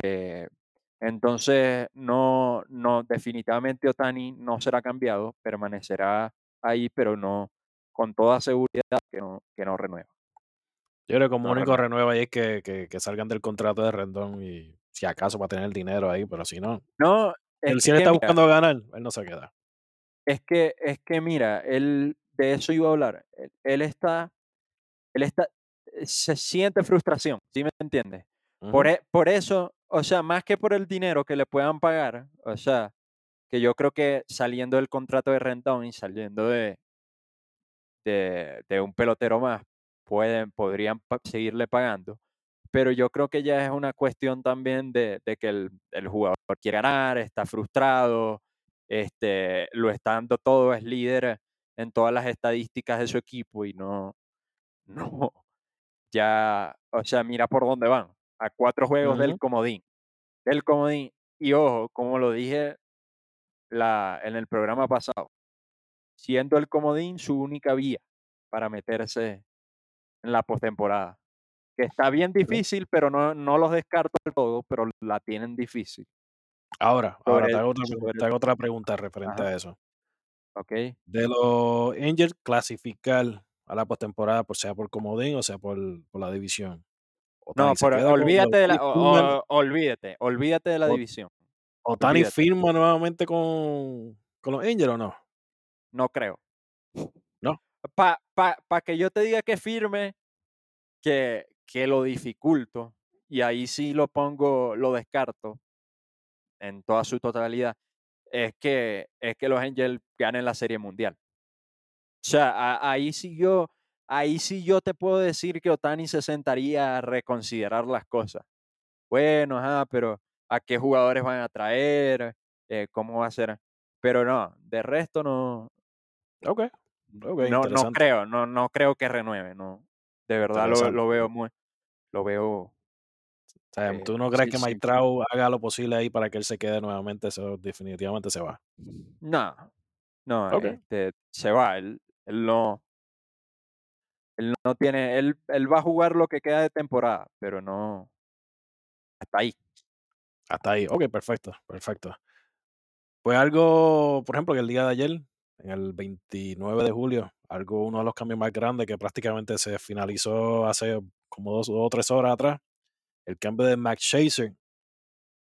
C: Eh, entonces, no, no, definitivamente Otani no será cambiado, permanecerá ahí, pero no, con toda seguridad que no, que no renueva.
B: Yo creo que como
C: No
B: único
C: renueva.
B: renueva ahí es que, que, que salgan del contrato de Rendón y si acaso para tener el dinero ahí, pero si no,
C: No, es
B: él está buscando ganar, él no se queda.
C: Es que, es que mira, él, de eso iba a hablar. Él, él está, él está, eh, se siente frustración, ¿sí me entiendes? Por,
B: Ujú.
C: e- por eso, o sea, más que por el dinero que le puedan pagar, o sea, que yo creo que saliendo del contrato de Rendón y saliendo de, de, de un pelotero más, pueden, podrían pa- seguirle pagando. pero yo creo que ya es una cuestión también de, de que el, el, jugador quiere ganar, está frustrado, este, lo está dando todo, es líder en todas las estadísticas de su equipo y no, no, ya, o sea, mira por dónde van, a cuatro juegos uh -huh. del comodín, del comodín, y ojo, como lo dije la, en el programa pasado, siendo el comodín su única vía para meterse en la postemporada. Que está bien difícil, pero no, no los descarto del todo, pero la tienen difícil.
B: Ahora, ahora te hago, otra, te hago otra pregunta referente Ajá. a eso.
C: Ok.
B: De los Angels clasificar a la postemporada, por sea por comodín o sea por, por la división.
C: No, por, olvídate, de la, o, o, olvídate, olvídate de la
B: o,
C: división.
B: ¿Otani firma nuevamente con, con los Angels o no?
C: No creo.
B: No.
C: Para pa, pa que yo te diga que firme, que, que lo dificulto, y ahí sí lo pongo, lo descarto en toda su totalidad, es que, es que los Angels ganen la Serie Mundial. O sea, a, ahí sí yo, ahí sí yo te puedo decir que Otani se sentaría a reconsiderar las cosas. Bueno, ajá, pero ¿a qué jugadores van a traer? Eh, ¿Cómo va a ser? Pero no, de resto no.
B: Ok. okay
C: no, no creo, no, no creo que renueve, no. De verdad lo, lo, veo muy, lo veo.
B: Sea, eh, ¿Tú no crees sí, que Mike haga lo posible ahí para que él se quede nuevamente? Eso definitivamente se va.
C: No, no, okay. este, se va. Él, él no. Él no tiene. Él, él va a jugar lo que queda de temporada, pero no. Hasta ahí.
B: Hasta ahí. Ok, perfecto, perfecto. Pues algo, por ejemplo, que el día de ayer, en el 29 de julio, algo, uno de los cambios más grandes que prácticamente se finalizó hace como dos o tres horas atrás, el cambio de Max Scherzer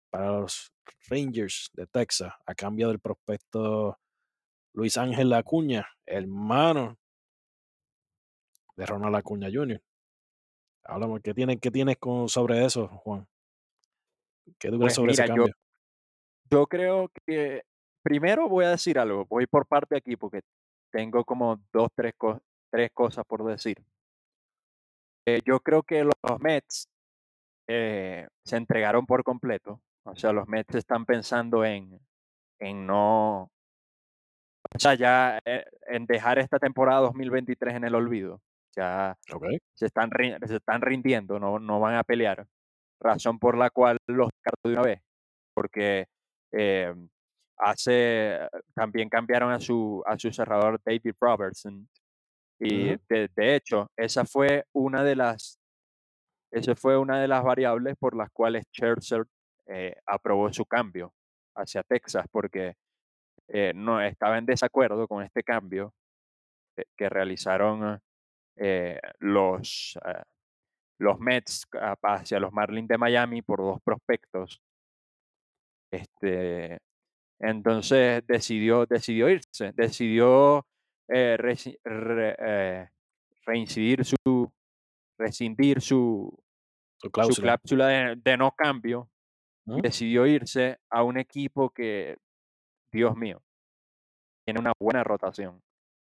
B: para los Rangers de Texas, a cambio del prospecto Luis Ángel Acuña, hermano de Ronald Acuña Jr. Háblame, ¿qué tienes, qué tienes con, sobre eso, Juan? ¿Qué tú crees
C: pues
B: sobre
C: mira,
B: ese cambio?
C: Yo, yo creo que primero voy a decir algo, voy por parte aquí porque tengo como dos, tres, co tres cosas por decir. Eh, yo creo que los Mets eh, se entregaron por completo. O sea, los Mets están pensando en, en no, o sea, ya eh, en dejar esta temporada 2023 en el olvido. Ya
B: okay.
C: se, están, se están rindiendo, no, no van a pelear. Razón por la cual los descarto de una vez. Porque eh, hace también cambiaron a su, a su cerrador David Robertson. Y uh -huh. de, de, hecho, esa fue una de las esa fue una de las variables por las cuales Scherzer eh, aprobó su cambio hacia Texas, porque eh, no estaba en desacuerdo con este cambio que, que realizaron eh, los, los Mets hacia los Marlins de Miami por dos prospectos. Este, entonces decidió, decidió irse, decidió eh, re, re, eh, reincidir su, rescindir su,
B: su cláusula,
C: su cláusula de, de, no cambio y decidió irse a un equipo que, Dios mío, tiene una buena rotación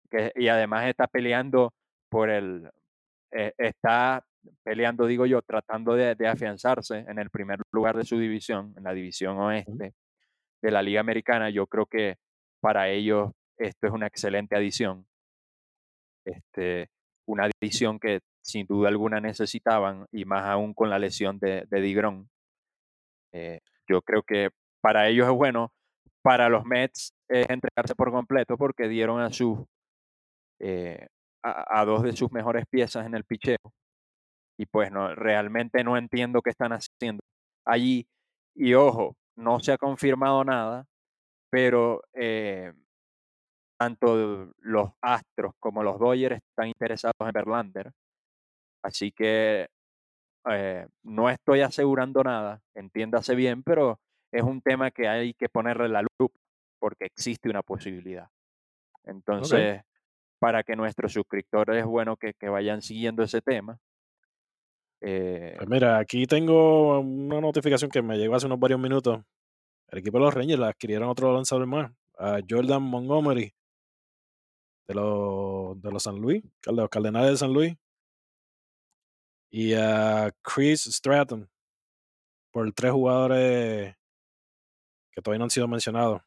C: que, y además está peleando por el, eh, está peleando, digo yo, tratando de, de, afianzarse en el primer lugar de su división, en la división oeste de la Liga Americana. Yo creo que para ellos esto es una excelente adición. Este, una adición que sin duda alguna necesitaban y más aún con la lesión de, de Digrón. Eh, yo creo que para ellos es bueno, para los Mets es entregarse por completo porque dieron a sus eh, a, dos de sus mejores piezas en el picheo y pues no realmente no entiendo qué están haciendo allí y ojo no se ha confirmado nada pero eh, tanto los Astros como los Dodgers están interesados en Verlander. Así que eh, no estoy asegurando nada, entiéndase bien, pero es un tema que hay que ponerle la lupa porque existe una posibilidad. Entonces, okay. para que nuestros suscriptores es bueno que, que vayan siguiendo ese tema.
B: Eh, pues mira, aquí tengo una notificación que me llegó hace unos varios minutos. El equipo de los Rangers adquirieron otro lanzador más, a Jordan Montgomery, de los, de los San Luis, de los Cardenales de San Luis. Y a Chris Stratton por tres jugadores que todavía no han sido mencionados.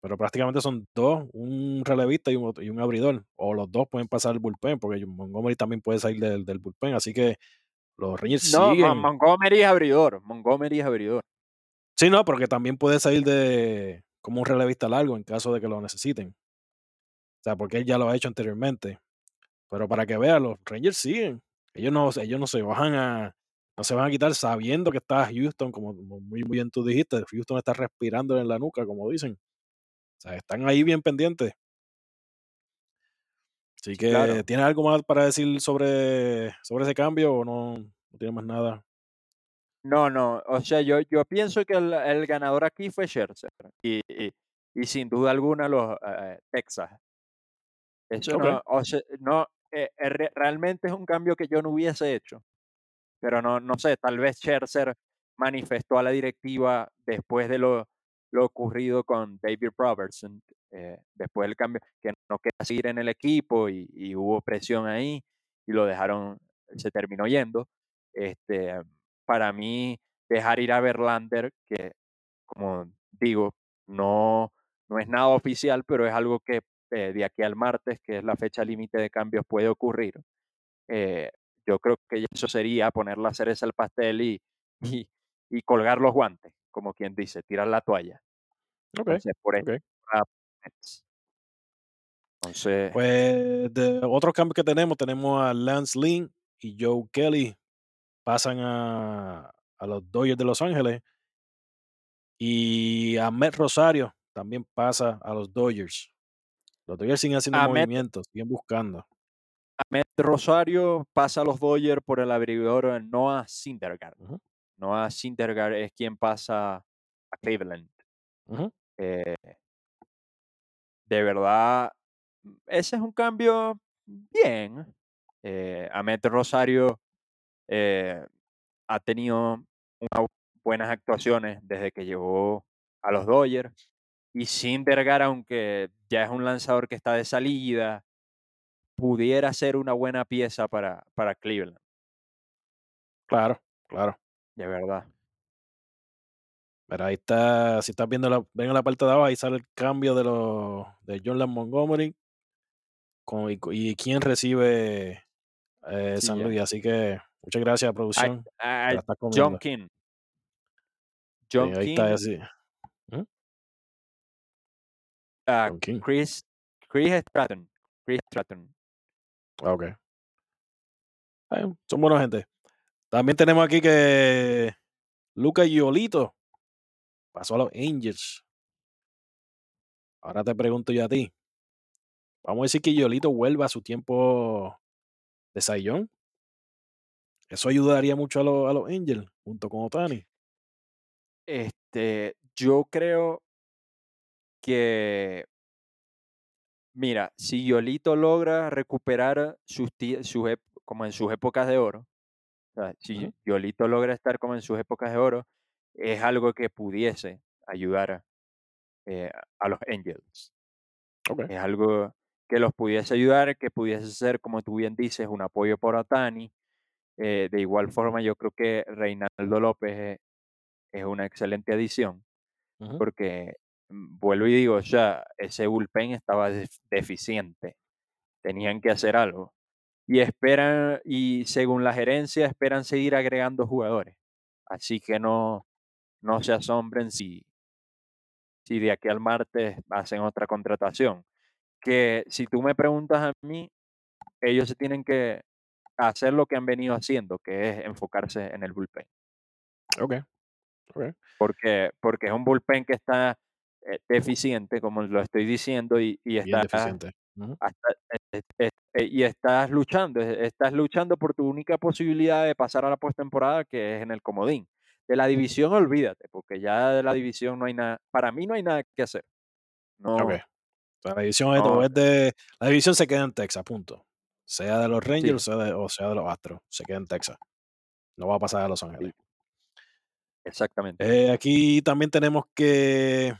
B: Pero prácticamente son dos, un relevista y un, y un abridor. O los dos pueden pasar el bullpen, porque Montgomery también puede salir del, del bullpen. Así que los Rangers
C: No,
B: siguen.
C: Montgomery es abridor. Montgomery es abridor.
B: Sí, no, porque también puede salir de como un relevista largo en caso de que lo necesiten. O sea, porque él ya lo ha hecho anteriormente. Pero para que vean, los Rangers siguen. Ellos no, ellos no se bajan a, no se van a quitar sabiendo que está Houston, como muy, muy bien tú dijiste. Houston está respirando en la nuca, como dicen. O sea, están ahí bien pendientes. Así que,
C: Claro.
B: ¿tienes algo más para decir sobre, sobre ese cambio o no, no tienes más nada?
C: No, no. O sea, yo, yo pienso que el, el ganador aquí fue Scherzer. Y, y, y sin duda alguna los eh, Texas. Eso no, o sea, no, eh, re- realmente es un cambio que yo no hubiese hecho. Pero no, no sé, tal vez Scherzer manifestó a la directiva después de lo, lo ocurrido con David Robertson, eh, después del cambio, que no quería seguir en el equipo y, y hubo presión ahí y lo dejaron, se terminó yendo. Este, para mí, dejar ir a Verlander, que como digo, no, no es nada oficial, pero es algo que eh, de aquí al martes, que es la fecha límite de cambios, puede ocurrir. Eh, yo creo que eso sería poner la cereza al pastel y, y, y colgar los guantes, como quien dice, tirar la toalla.
B: Ok,
C: Entonces, por eso,
B: ok.
C: Mets. Entonces,
B: Pues de otros cambios que tenemos, tenemos a Lance Lynn y Joe Kelly pasan a, a los Dodgers de Los Ángeles y Ahmed Rosario también pasa a los Dodgers. Los Dodgers siguen haciendo
C: Ahmed,
B: movimientos, siguen buscando.
C: Ahmed Rosario pasa a los Dodgers por el abridor Noah Syndergaard. Noah Syndergaard es quien pasa a Cleveland. Eh, de verdad, ese es un cambio bien. Eh, Ahmed Rosario eh, ha tenido unas buenas actuaciones desde que llegó a los Dodgers. Y Syndergaard, aunque ya es un lanzador que está de salida, pudiera ser una buena pieza para, para Cleveland,
B: Claro, claro.
C: de verdad.
B: Pero ahí está, si estás viendo la, ven en la parte de abajo, ahí sale el cambio de los de Jordan Montgomery con, y, y quién recibe eh,
C: Sí,
B: San. Luis. Así que muchas gracias,
C: A,
B: producción.
C: a
B: estás
C: John. King.
B: Sí,
C: John
B: ahí está así. Ujú,
C: a
B: John King.
C: Chris, Chris Stratton. Chris Stratton.
B: Ah, Ok. Son buena gente. También tenemos aquí que Lucas Yolito pasó a los Angels. Ahora te pregunto yo a ti. Vamos a decir que Yolito vuelva a su tiempo de Sayón. Eso ayudaría mucho a, los- a los Angels junto con Otani.
C: Este, yo creo que, mira, si Yolito logra recuperar sus, sus como en sus épocas de oro, o sea, si Yolito logra estar como en sus épocas de oro, es algo que pudiese ayudar eh, a los Angels.
B: Ok.
C: Es algo que los pudiese ayudar, que pudiese ser, como tú bien dices, un apoyo por Otani. Eh, de igual forma, yo creo que Reinaldo López es, es una excelente adición, porque vuelvo y digo, ya ese bullpen estaba def- deficiente, tenían que hacer algo. Y esperan, y según la gerencia, esperan seguir agregando jugadores. Así que no, no se asombren si, si de aquí al martes hacen otra contratación. Que si tú me preguntas a mí, ellos se tienen que hacer lo que han venido haciendo, que es enfocarse en el bullpen.
B: Ok. ok.
C: Porque, porque es un bullpen que está eh, deficiente, como lo estoy diciendo, y, y
B: Bien
C: está
B: deficiente. Ujú,
C: hasta- eh, eh, y estás luchando, estás luchando por tu única posibilidad de pasar a la postemporada, que es en el comodín. De la división, olvídate, porque ya de la división no hay nada, para mí no hay nada que hacer. No,
B: la división, es, o
C: no,
B: es de, la división se queda en Texas, punto. Sea de los Rangers
C: sí,
B: sea de, o sea de los Astros, se queda en Texas. No va a pasar a Los Ángeles.
C: sí, exactamente.
B: Eh, aquí también tenemos que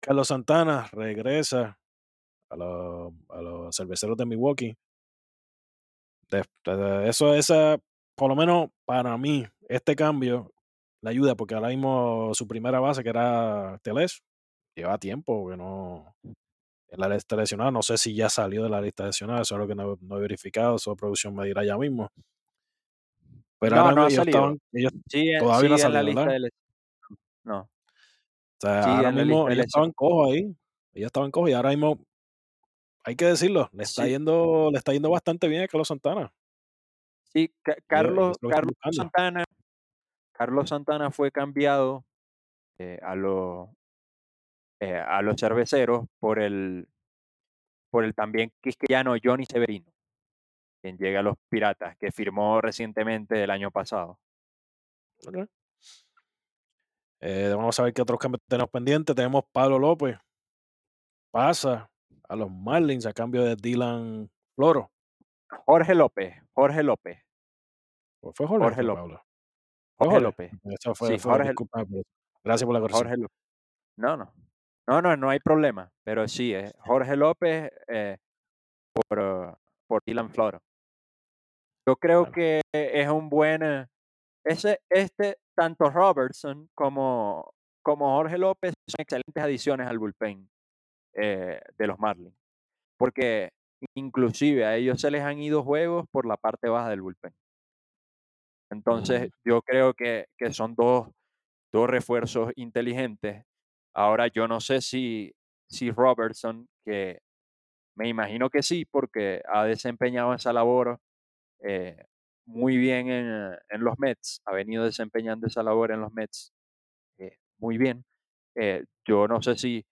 B: Carlos Santana regresa a los, a los cerveceros de Milwaukee. De- de- eso, esa, por lo menos para mí, este cambio le ayuda porque ahora mismo su primera base, que era Teles, lleva tiempo que no en la lista lesionada. No sé si ya salió de la lista lesionada, eso es lo que no, no he verificado, eso producción me dirá ya mismo. Pero
C: No,
B: ahora
C: no ha salido.
B: estaban, ellos
C: Sigue,
B: todavía no
C: la lista No,
B: O sea, ahora
C: en
B: mismo ellos estaban
C: lesionados.
B: cojos ahí, ellos estaban cojos y ahora mismo, hay que decirlo, le está
C: Sí,
B: yendo, le está yendo bastante bien a Carlos Santana.
C: sí, Ca- Carlos, Carlos. Santana, Carlos Santana fue cambiado eh, a los eh, a los cerveceros por el por el también quisqueyano Johnny Severino, quien llega a los Piratas, que firmó recientemente el año pasado.
B: Ok. Eh, vamos a ver qué otros cambios tenemos pendientes. Tenemos Pablo López, pasa a los Marlins a cambio de Dylan Floro.
C: Jorge López, Jorge López,
B: ¿O ¿Fue Jorge
C: Jorge López, Jorge? López.
B: Eso fue,
C: Sí,
B: fue
C: Jorge.
B: Gracias por la corrección.
C: Jorge López. No, no. No, no, no hay problema. Pero sí, eh, Jorge López eh, por, por Dylan Floro. Yo creo que es un buen. Ese, este, tanto Robertson como, como Jorge López son excelentes adiciones al bullpen eh, de los Marlins. Porque inclusive a ellos se les han ido juegos por la parte baja del bullpen. Entonces, yo creo que, que son dos, dos refuerzos inteligentes. Ahora, yo no sé si, si Robertson, que me imagino que sí, porque ha desempeñado esa labor eh, muy bien en, en los Mets, ha venido desempeñando esa labor en los Mets eh, muy bien. Eh, yo no sé si,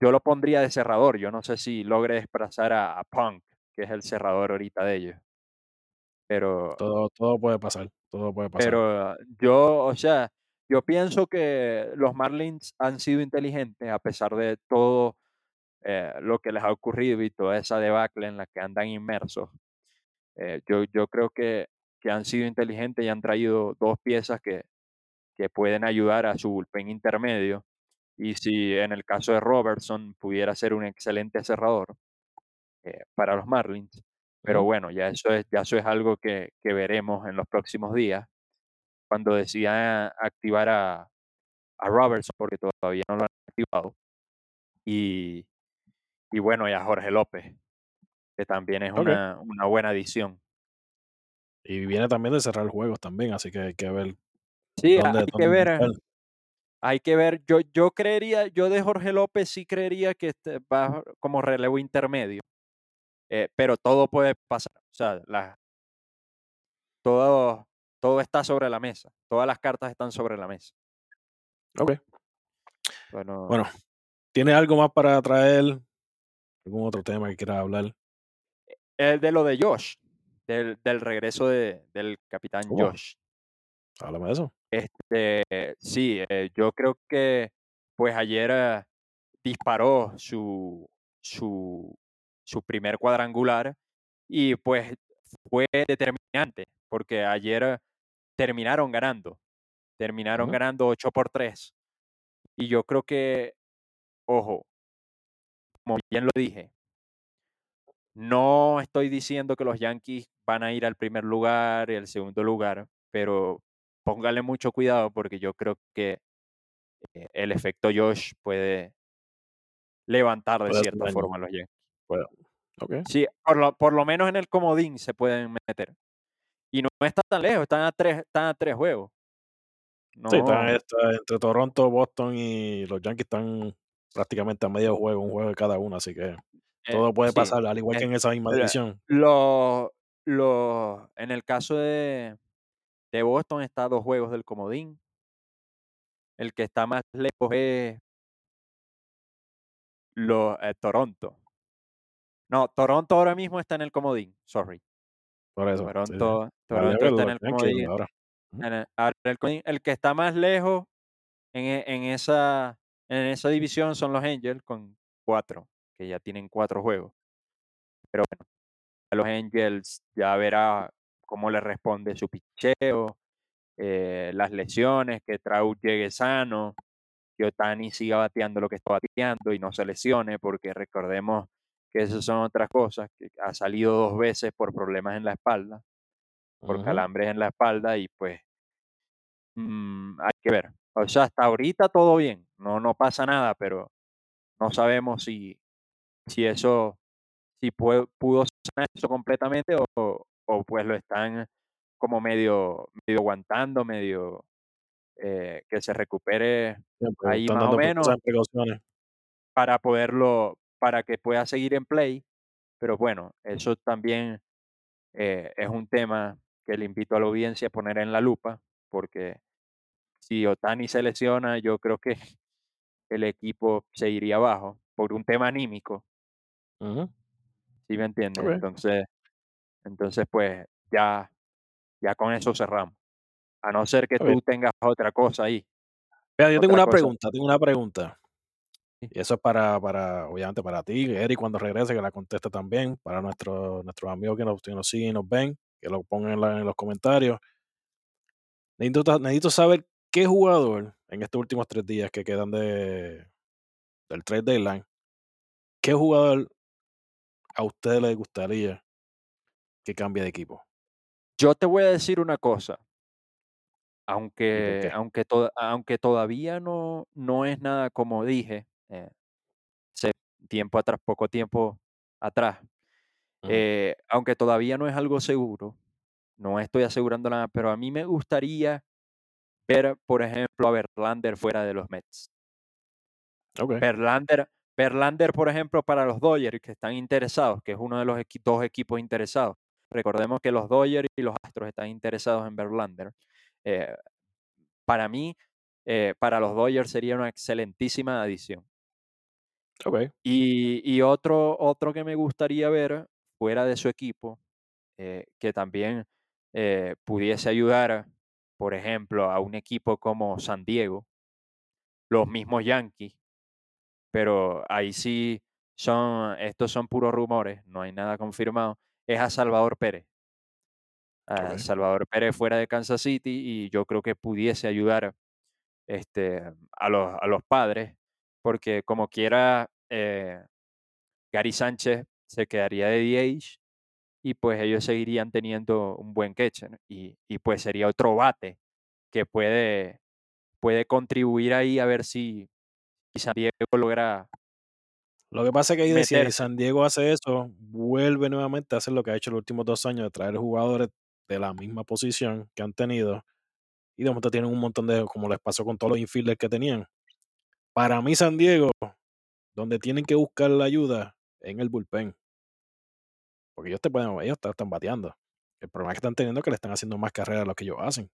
C: yo lo pondría de cerrador, yo no sé si logre desplazar a, a Punk, que es el cerrador ahorita de ellos, pero,
B: todo, todo puede pasar. Todo puede pasar.
C: pero yo, o sea, yo pienso que los Marlins han sido inteligentes a pesar de todo eh, lo que les ha ocurrido y toda esa debacle en la que andan inmersos. Eh, yo, yo creo que, que han sido inteligentes y han traído dos piezas que, que pueden ayudar a su bullpen intermedio. Y si en el caso de Robertson pudiera ser un excelente cerrador eh, para los Marlins. Pero bueno, ya eso es, ya eso es algo que, que veremos en los próximos días cuando decidan activar a, a Robertson, porque todavía no lo han activado. Y, y bueno, y a Jorge López, que también es una, una buena adición.
B: Y viene también de cerrar juegos también, así que hay que ver
C: Sí,
B: dónde,
C: hay que ver.
B: buscar.
C: Hay que ver, yo, yo creería, yo de Jorge López sí creería que este va como relevo intermedio, eh, pero todo puede pasar, o sea, la- todo, todo está sobre la mesa, todas las cartas están sobre la mesa.
B: Ok.
C: Bueno,
B: Bueno, ¿tiene algo más para traer? ¿Algún otro tema que quieras hablar?
C: el de lo de Josh, del, del regreso de- del capitán
B: Oh,
C: Josh.
B: háblame de eso.
C: Este, sí, eh, yo creo que pues ayer eh, disparó su, su, su primer cuadrangular y pues fue determinante porque ayer eh, terminaron ganando, terminaron ganando 8 por 3 y yo creo que, ojo, como bien lo dije, no estoy diciendo que los Yankees van a ir al primer lugar y al segundo lugar, pero póngale mucho cuidado porque yo creo que eh, el efecto Josh puede levantar de
B: Puede
C: cierta forma a los Yankees. Sí, por lo, por lo menos en el comodín se pueden meter. Y no está tan lejos, están a tres, están a tres juegos.
B: Sí, están esta- entre Toronto, Boston y los Yankees están prácticamente a medio juego, un juego de cada uno, así que todo puede
C: sí.
B: pasar, al igual
C: eh,
B: que en esa misma división.
C: en el caso de, de Boston está a dos juegos del comodín. El que está más lejos es lo, eh, Toronto. No, Toronto ahora mismo está en el comodín, sorry.
B: Por eso. sí, sí.
C: Toronto, Toronto está en
B: los
C: el comodín.
B: ahora. Ujú.
C: en el, ahora el comodín. El que está más lejos en, e- en esa, en esa división son los Angels con cuatro, que ya tienen cuatro juegos. Pero bueno, a los Angels ya verá cómo le responde su picheo, eh, las lesiones, que Trout llegue sano, que Otani siga bateando lo que está bateando y no se lesione, porque recordemos que esas son otras cosas, que ha salido dos veces por problemas en la espalda. por
B: Ujú.
C: calambres en la espalda y pues mm, hay que ver. O sea, hasta ahorita todo bien, no, no pasa nada, pero no sabemos si, si eso, si puede- pudo sanar eso completamente o, o pues lo están como medio, medio aguantando, medio eh, que se recupere
B: Siempre
C: ahí más o menos para poderlo, para que pueda seguir en play. Pero bueno, eso también eh, es un tema que le invito a la audiencia a poner en la lupa, porque si Otani se lesiona, yo creo que el equipo se iría abajo por un tema anímico,
B: Ujú.
C: ¿sí me entiendes?
B: Ok.
C: Entonces, entonces pues ya, ya con eso cerramos. A no ser que tú tengas otra cosa ahí.
B: Mira, yo tengo
C: Otra
B: una
C: cosa.
B: pregunta, tengo una pregunta.
C: Sí.
B: Y eso es para, para, obviamente, para ti, Eric, cuando regrese, que la conteste también, para nuestros nuestros amigos que nos, que nos siguen y nos ven, que lo pongan en, la- en los comentarios. Necesito, ta- necesito saber qué jugador en estos últimos tres días que quedan de, del trade deadline, qué jugador a ustedes les gustaría que cambie de equipo.
C: Yo te voy a decir una cosa.
B: ¿Y por
C: Aunque, aunque, toda- aunque todavía no, no es nada como dije, eh, tiempo atrás, poco tiempo atrás, eh, aunque todavía no es algo seguro, no estoy asegurando nada, pero a mí me gustaría ver, por ejemplo, a Verlander fuera de los Mets. Verlander, Verlander, por ejemplo, para los Dodgers que están interesados, que es uno de los equi- dos equipos interesados. Recordemos que los Dodgers y los Astros están interesados en Verlander. Eh, para mí, eh, para los Dodgers sería una excelentísima adición.
B: Ok.
C: Y, y otro, otro que me gustaría ver fuera de su equipo, eh, que también pudiese ayudar, por ejemplo, a un equipo como San Diego, los mismos Yankees, pero ahí sí son, estos son puros rumores, no hay nada confirmado, es a Salvador Pérez. A. Salvador Pérez fuera de Kansas City y yo creo que pudiese ayudar este, a, los, a los padres, porque como quiera, eh, Gary Sánchez se quedaría de DH y pues ellos seguirían teniendo un buen catcher y, y pues sería otro bate que puede, puede contribuir ahí a ver si, si San Diego logra
B: Lo que pasa es que ahí si
C: meterse.
B: San Diego hace eso, vuelve nuevamente a hacer lo que ha hecho los últimos dos años, de traer jugadores de la misma posición que han tenido. Y de momento tienen un montón de, como les pasó con todos los infielders que tenían. Para mí, San Diego, donde tienen que buscar la ayuda, en el bullpen. Porque ellos te pueden, ellos están, están bateando. El problema que están teniendo es que le están haciendo más carreras de lo que ellos hacen.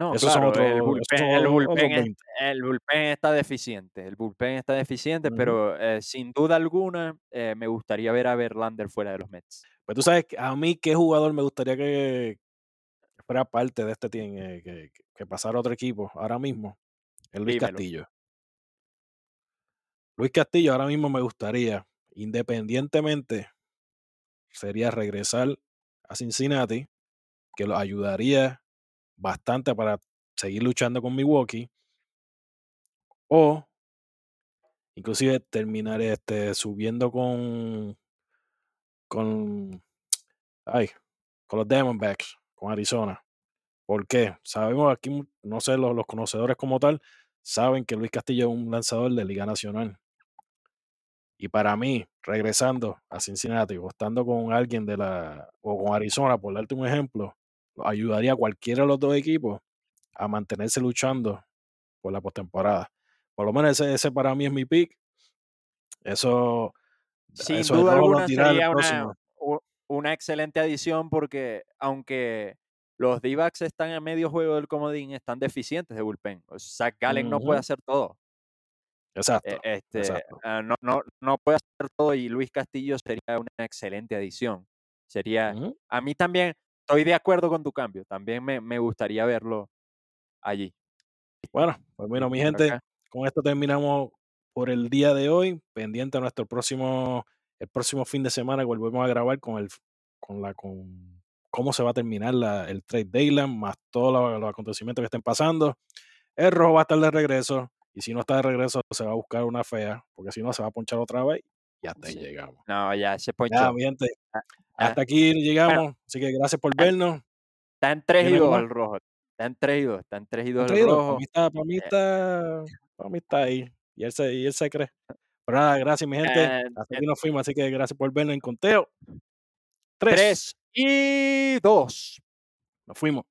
C: No,
B: Esos son
C: claro, el
B: son
C: bullpen, el bullpen, es-
B: 20.
C: el bullpen está deficiente, el bullpen está deficiente, pero eh, sin duda alguna eh, me gustaría ver a Verlander fuera de los Mets.
B: Pues tú sabes, a mí qué jugador me gustaría que fuera parte de este team, eh, que, que- pasara a otro equipo ahora mismo. Es Luis
C: Dímelo.
B: Castillo. Luis Castillo ahora mismo me gustaría, independientemente, sería regresar a Cincinnati, que lo ayudaría bastante para seguir luchando con Milwaukee, o inclusive terminar este, subiendo con, con, ay, con los Diamondbacks, con Arizona. ¿Por qué? Sabemos aquí, no sé, los, los conocedores como tal, saben que Luis Castillo es un lanzador de Liga Nacional. Y para mí, regresando a Cincinnati o estando con alguien de la, o con Arizona, por darte un ejemplo, ayudaría a cualquiera de los dos equipos a mantenerse luchando por la postemporada. Por lo menos ese, ese para mí es mi pick. Eso,
C: Sin
B: eso
C: duda alguna sería una, una excelente adición porque aunque los D-backs están a medio juego del comodín, están deficientes de bullpen. O sea, Zach Gallen no puede hacer todo.
B: Exacto,
C: eh, este,
B: exacto.
C: ah, no, no, no puede hacer todo y Luis Castillo sería una excelente adición. Sería, a mí también, estoy de acuerdo con tu cambio, también me, me gustaría verlo allí.
B: Bueno, pues bueno, mi gente,
C: acá.
B: con esto terminamos por el día de hoy. Pendiente a nuestro próximo, el próximo fin de semana que volvemos a grabar con el, con la, con cómo se va a terminar la- el trade deadline, más todos los, los acontecimientos que estén pasando. El rojo va a estar de regreso y si no está de regreso se va a buscar una fea, porque si no se va a ponchar otra vez y hasta ahí
C: Sí.
B: llegamos.
C: No, ya se
B: Ya,
C: ponchó.
B: mi gente,
C: ah,
B: hasta aquí
C: bueno,
B: llegamos, así que gracias por vernos.
C: Está en 3 y
B: Dime
C: 2
B: cómo
C: el rojo. Está en 3 y 2. Está en 3 y 2
B: ¿Han
C: el
B: traído? Para
C: rojo.
B: para mí
C: Eh,
B: está, para mí está ahí. Y él se, y él se cree. Pero nada, gracias, mi gente.
C: en-
B: Hasta aquí nos fuimos, así que gracias por vernos en conteo. Tres.
C: 3 y 2.
B: Nos fuimos.